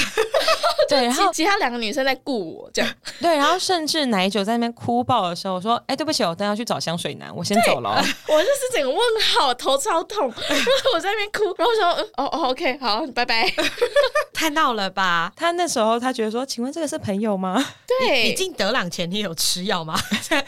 对，然后其他两个女生在顾我，这样。对，然后甚至奶酒在那边哭爆的时候，我说：“哎，对不起，我等下去找香水男，我先走了。”我就是整个问号，头超痛。然后我在那边哭，然后我说：“哦哦，OK，好，拜拜。”太闹了吧？他那时候他觉得说：“请问这个是朋友吗？”对，你进德朗前，你有吃药吗？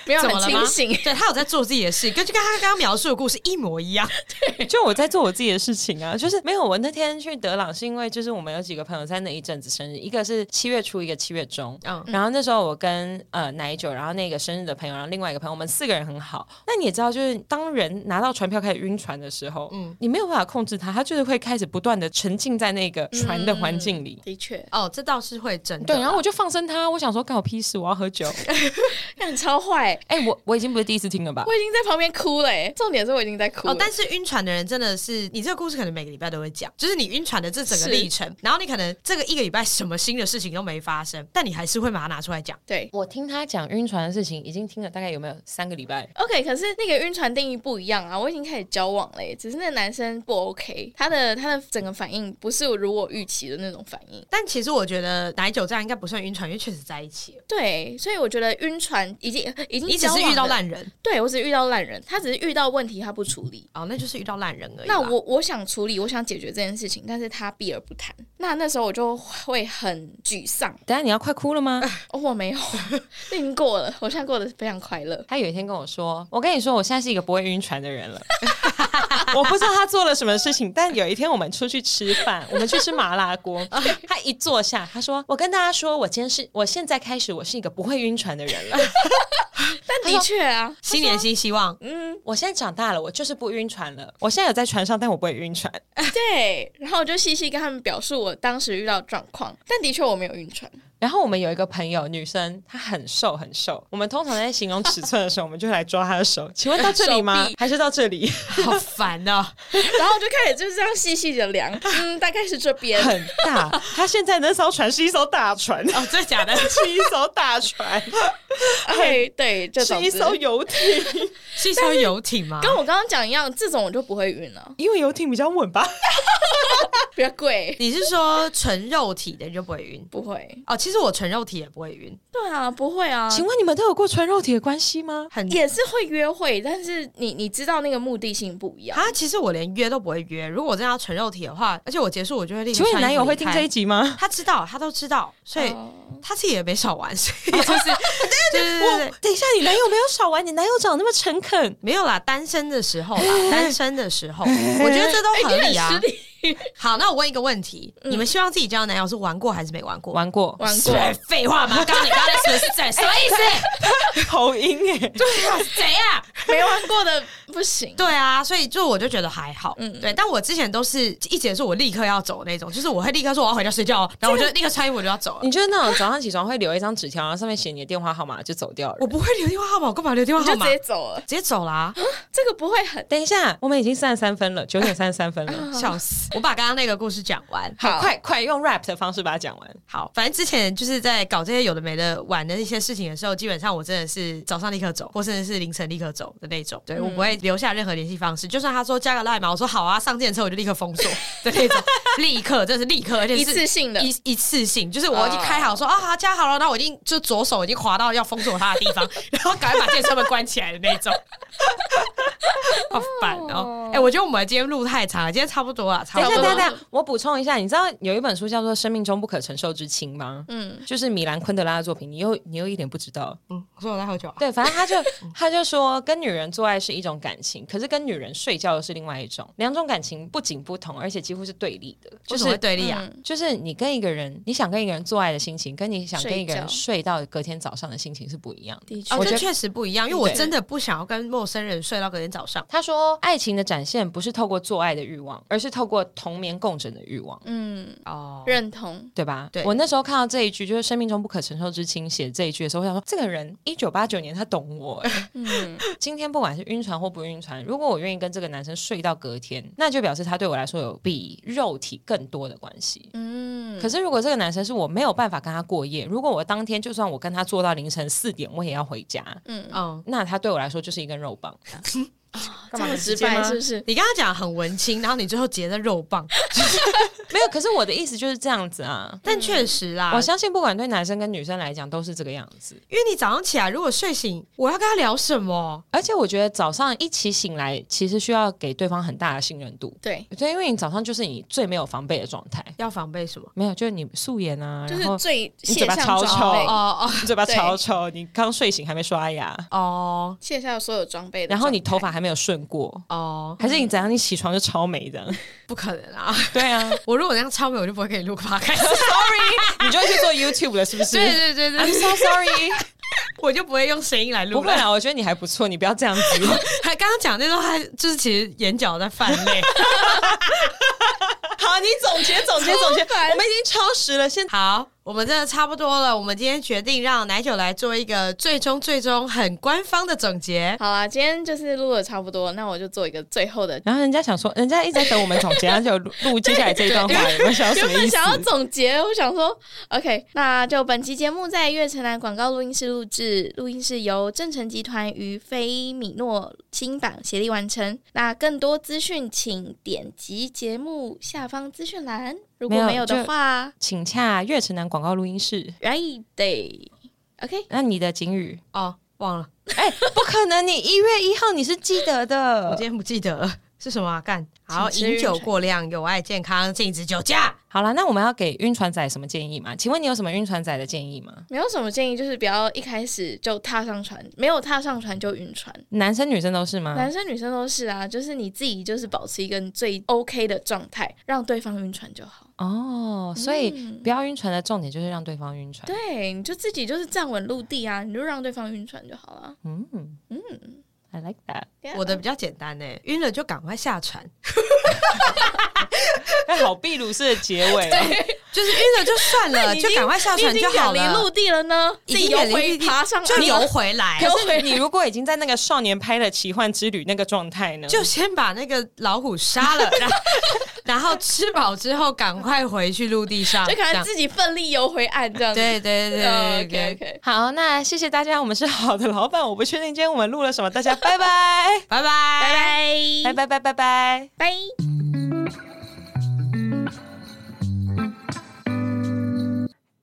没有，很清醒。对，他有在做自己的事，跟就跟他刚刚描述的故事一模一样。对，就我在做我自己的事情啊，就是没有。我那天去德朗是因为就是我们有几个朋友在那一阵子生日，一个是七月初，一个七月中。嗯，然后那时候我跟呃奶酒，然后那个生日的朋友，然后另外一个朋友，我们四个人很好。那你也知道，就是当人拿到船票开始晕船的时候，嗯，你没有办法控制他，他就是会开始不断的沉浸在那个船的环境里。的确，哦，这倒是会真的。对，然后我就放生他，我想说干我屁事，我要喝酒。那你超坏！哎，我我已经不是第一次听了吧？我已经在旁边哭了。哎，重点是我已经在哭。哦，但是晕船的人真的是，你这个故事可能每个礼拜都会讲，就是你晕船的这整个历程，然后你可能这个一个礼拜什么新的事情都没发生，但你还是会把它拿出来讲。对，我听他讲晕船的事情，已经听了大概有没有三个礼拜？OK，可是那个晕船定义不一样啊，我已经开始交往了，只是那个男生不 OK，他的他的整个反应不是如我预期的那种反应。但其实我觉得奶酒这样应该不算晕船，因为确实在一起了。对，所以我觉得晕船已经已经，你只是遇到烂人，对，我只是遇到烂人，他只是遇到问题他不处理，哦，那就是遇到烂人而已。那我我想处理，我想解决这件事情，但是他避而不谈。那那时候我就会很沮丧。等下你要快哭了吗？哦，我没有，已经过了，我现在过得非常快乐。他有一天跟我说：“我跟你说，我现在是一个不会晕船的人了。” 我不知道他做了什么事情，但有一天我们出去吃饭，我们去吃麻辣锅。他一坐下，他说：“我跟大家说，我今天是我现在开始，我是一个不会晕船的人了。”但的确啊，新年新希望。嗯，我现在长大了，我就是不晕船了。我现在有在船上，但我不会晕船。对，然后我就细细跟他们表述我当时遇到状况，但的确我没有晕船。然后我们有一个朋友，女生，她很瘦很瘦。我们通常在形容尺寸的时候，我们就来抓她的手。请问到这里吗？还是到这里？好烦哦。然后就开始就是这样细细的量，嗯，大概是这边。很大。她现在那艘船是一艘大船哦，真的假的？是一艘大船。对对，是一艘游艇。是一艘游艇吗？跟我刚刚讲一样，这种我就不会晕了，因为游艇比较稳吧，比较贵。你是说纯肉体的你就不会晕？不会哦，其实。其实我纯肉体也不会晕，对啊，不会啊。请问你们都有过纯肉体的关系吗？很也是会约会，但是你你知道那个目的性不一样。啊，其实我连约都不会约。如果我真的要纯肉体的话，而且我结束我就会立刻。请问你男友会听这一集吗？他知道，他都知道，所以、uh、他自己也没少玩。所以 就是，对对对，等一下，你男友没有少玩，你男友长那么诚恳，没有啦，单身的时候啦，单身的时候，我觉得这都合理啊。好，那我问一个问题：你们希望自己交的男友是玩过还是没玩过？玩过，玩过。废话吗？刚刚 你刚才说的是在？什么意思？口音哎，对啊，谁呀？没玩过的不行。对啊，所以就我就觉得还好。嗯，对。但我之前都是一结束我立刻要走那种，就是我会立刻说我要回家睡觉，然后我就立刻穿衣服我就要走了。你就是那种早上起床会留一张纸条，然后上面写你的电话号码就走掉了？我不会留电话号码，我干嘛留电话号码？就直接走了，直接走啦。这个不会很……等一下，我们已经三十三分了，九点三十三分了，笑死！我把刚刚那个故事。讲完，好，快快用 rap 的方式把它讲完。好，反正之前就是在搞这些有的没的玩的一些事情的时候，基本上我真的是早上立刻走，或甚至是凌晨立刻走的那种。对，我不会留下任何联系方式，就算他说加个 line 嘛，我说好啊，上电车我就立刻封锁 的那种，立刻，这是立刻，而且是一次性的，一一次性，就是我已经开好说啊好加好了，那我已经就左手已经滑到要封锁他的地方，然后赶快把电车门关起来的那种。好烦哦！哎、欸，我觉得我们今天录太长了，今天差不多了。差不多。等一下，等一下，我补充一下，你知道有一本书叫做《生命中不可承受之轻》吗？嗯，就是米兰昆德拉的作品。你又你又一点不知道？嗯，我说我在喝酒啊。对，反正他就他就说，跟女人做爱是一种感情，可是跟女人睡觉又是另外一种。两种感情不仅不同，而且几乎是对立的。就是对立啊、嗯，就是你跟一个人，你想跟一个人做爱的心情，跟你想跟一个人睡到隔天早上的心情是不一样的。的确，我觉得确实不一样，因为我真的不想要跟陌生人睡到隔天早上。他说，爱情的展现不是透过做爱的欲望，而是透过同眠共枕的欲望。嗯，哦，认同，对吧？对，我那时候看到这一句，就是生命中不可承受之轻写这一句的时候，我想说，这个人一九八九年他懂我。嗯，今天不管是晕船或不晕船，如果我愿意跟这个男生睡到隔天，那就表示他对我来说有比肉体更多的关系。嗯，可是如果这个男生是我没有办法跟他过夜，如果我当天就算我跟他做到凌晨四点，我也要回家。嗯嗯，那他对我来说就是一根肉棒。干嘛直白是不是？你刚刚讲很文青，然后你最后结的肉棒，没有。可是我的意思就是这样子啊。但确实啦，我相信不管对男生跟女生来讲都是这个样子。因为你早上起来如果睡醒，我要跟他聊什么？而且我觉得早上一起醒来，其实需要给对方很大的信任度。对，对，因为你早上就是你最没有防备的状态。要防备什么？没有，就是你素颜啊，就是最你嘴巴超臭哦哦，你嘴巴超臭，你刚睡醒还没刷牙哦，卸下所有装备，然后你头发还没有顺过。哦，还是你怎样？你起床就超美这样？不可能啊！对啊，我如果那样超美，我就不会给你录 podcast。Sorry，你就会去做 YouTube 了，是不是？对对对对，I'm so sorry，我就不会用声音来录。不会啦，我觉得你还不错，你不要这样子。还刚刚讲那段，还就是其实眼角在泛泪。好，你总结总结总结，我们已经超时了，现好。我们真的差不多了，我们今天决定让奶酒来做一个最终最终很官方的总结。好啦，今天就是录的差不多，那我就做一个最后的。然后人家想说，人家一直在等我们总结，然后就录接下来这一段话，有没有想要什么意思？原本想要总结，我想说，OK，那就本期节目在月城南广告录音室录制，录音室由正成集团与菲米诺新版协力完成。那更多资讯请点击节目下方资讯栏。如果没有的话，请洽月城南广告录音室。Right day，OK。那你的警语哦，忘了。哎、欸，不可能！你一月一号你是记得的，我今天不记得了是什么啊？干，好，饮酒过量有碍健康，禁止酒驾。好了，那我们要给晕船仔什么建议吗？请问你有什么晕船仔的建议吗？没有什么建议，就是不要一开始就踏上船，没有踏上船就晕船。男生女生都是吗？男生女生都是啊，就是你自己就是保持一个最 OK 的状态，让对方晕船就好。哦，所以不要晕船的重点就是让对方晕船。对，你就自己就是站稳陆地啊，你就让对方晕船就好了。嗯嗯。I like that。我的比较简单呢，晕了就赶快下船。那好，秘鲁式的结尾，就是晕了就算了，就赶快下船就好了。离陆地了呢，自己游回爬上，就游回来。可是你 如果已经在那个少年拍的奇幻之旅那个状态呢，就先把那个老虎杀了，然后 然后吃饱之后赶快回去陆地上，就可能自己奋力游回岸这样。对对对，OK OK。好，那谢谢大家，我们是好的老板。我不确定今天我们录了什么，大家拜拜 拜拜拜拜拜拜拜拜拜。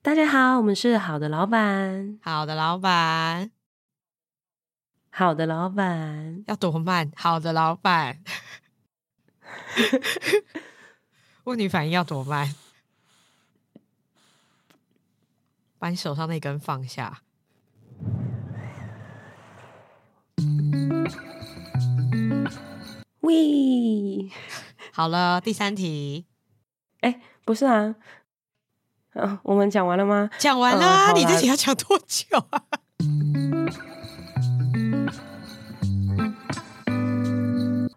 大家好，我们是好的老板，好的老板，好的老板，要多慢？好的老板，问你反应要多慢？把你手上那根放下。喂，好了，第三题。哎，不是啊。嗯，我们讲完了吗？讲完了，啊，你这题要讲多久啊？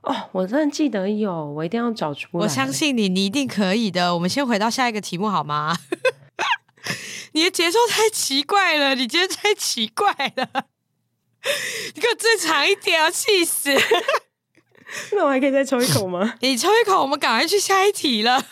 哦，我真的记得有，我一定要找出来。我相信你，你一定可以的。我们先回到下一个题目好吗？你的节奏太奇怪了，你今天太奇怪了。你给我正常一点，要气死！那我还可以再抽一口吗？你抽一口，我们赶快去下一题了。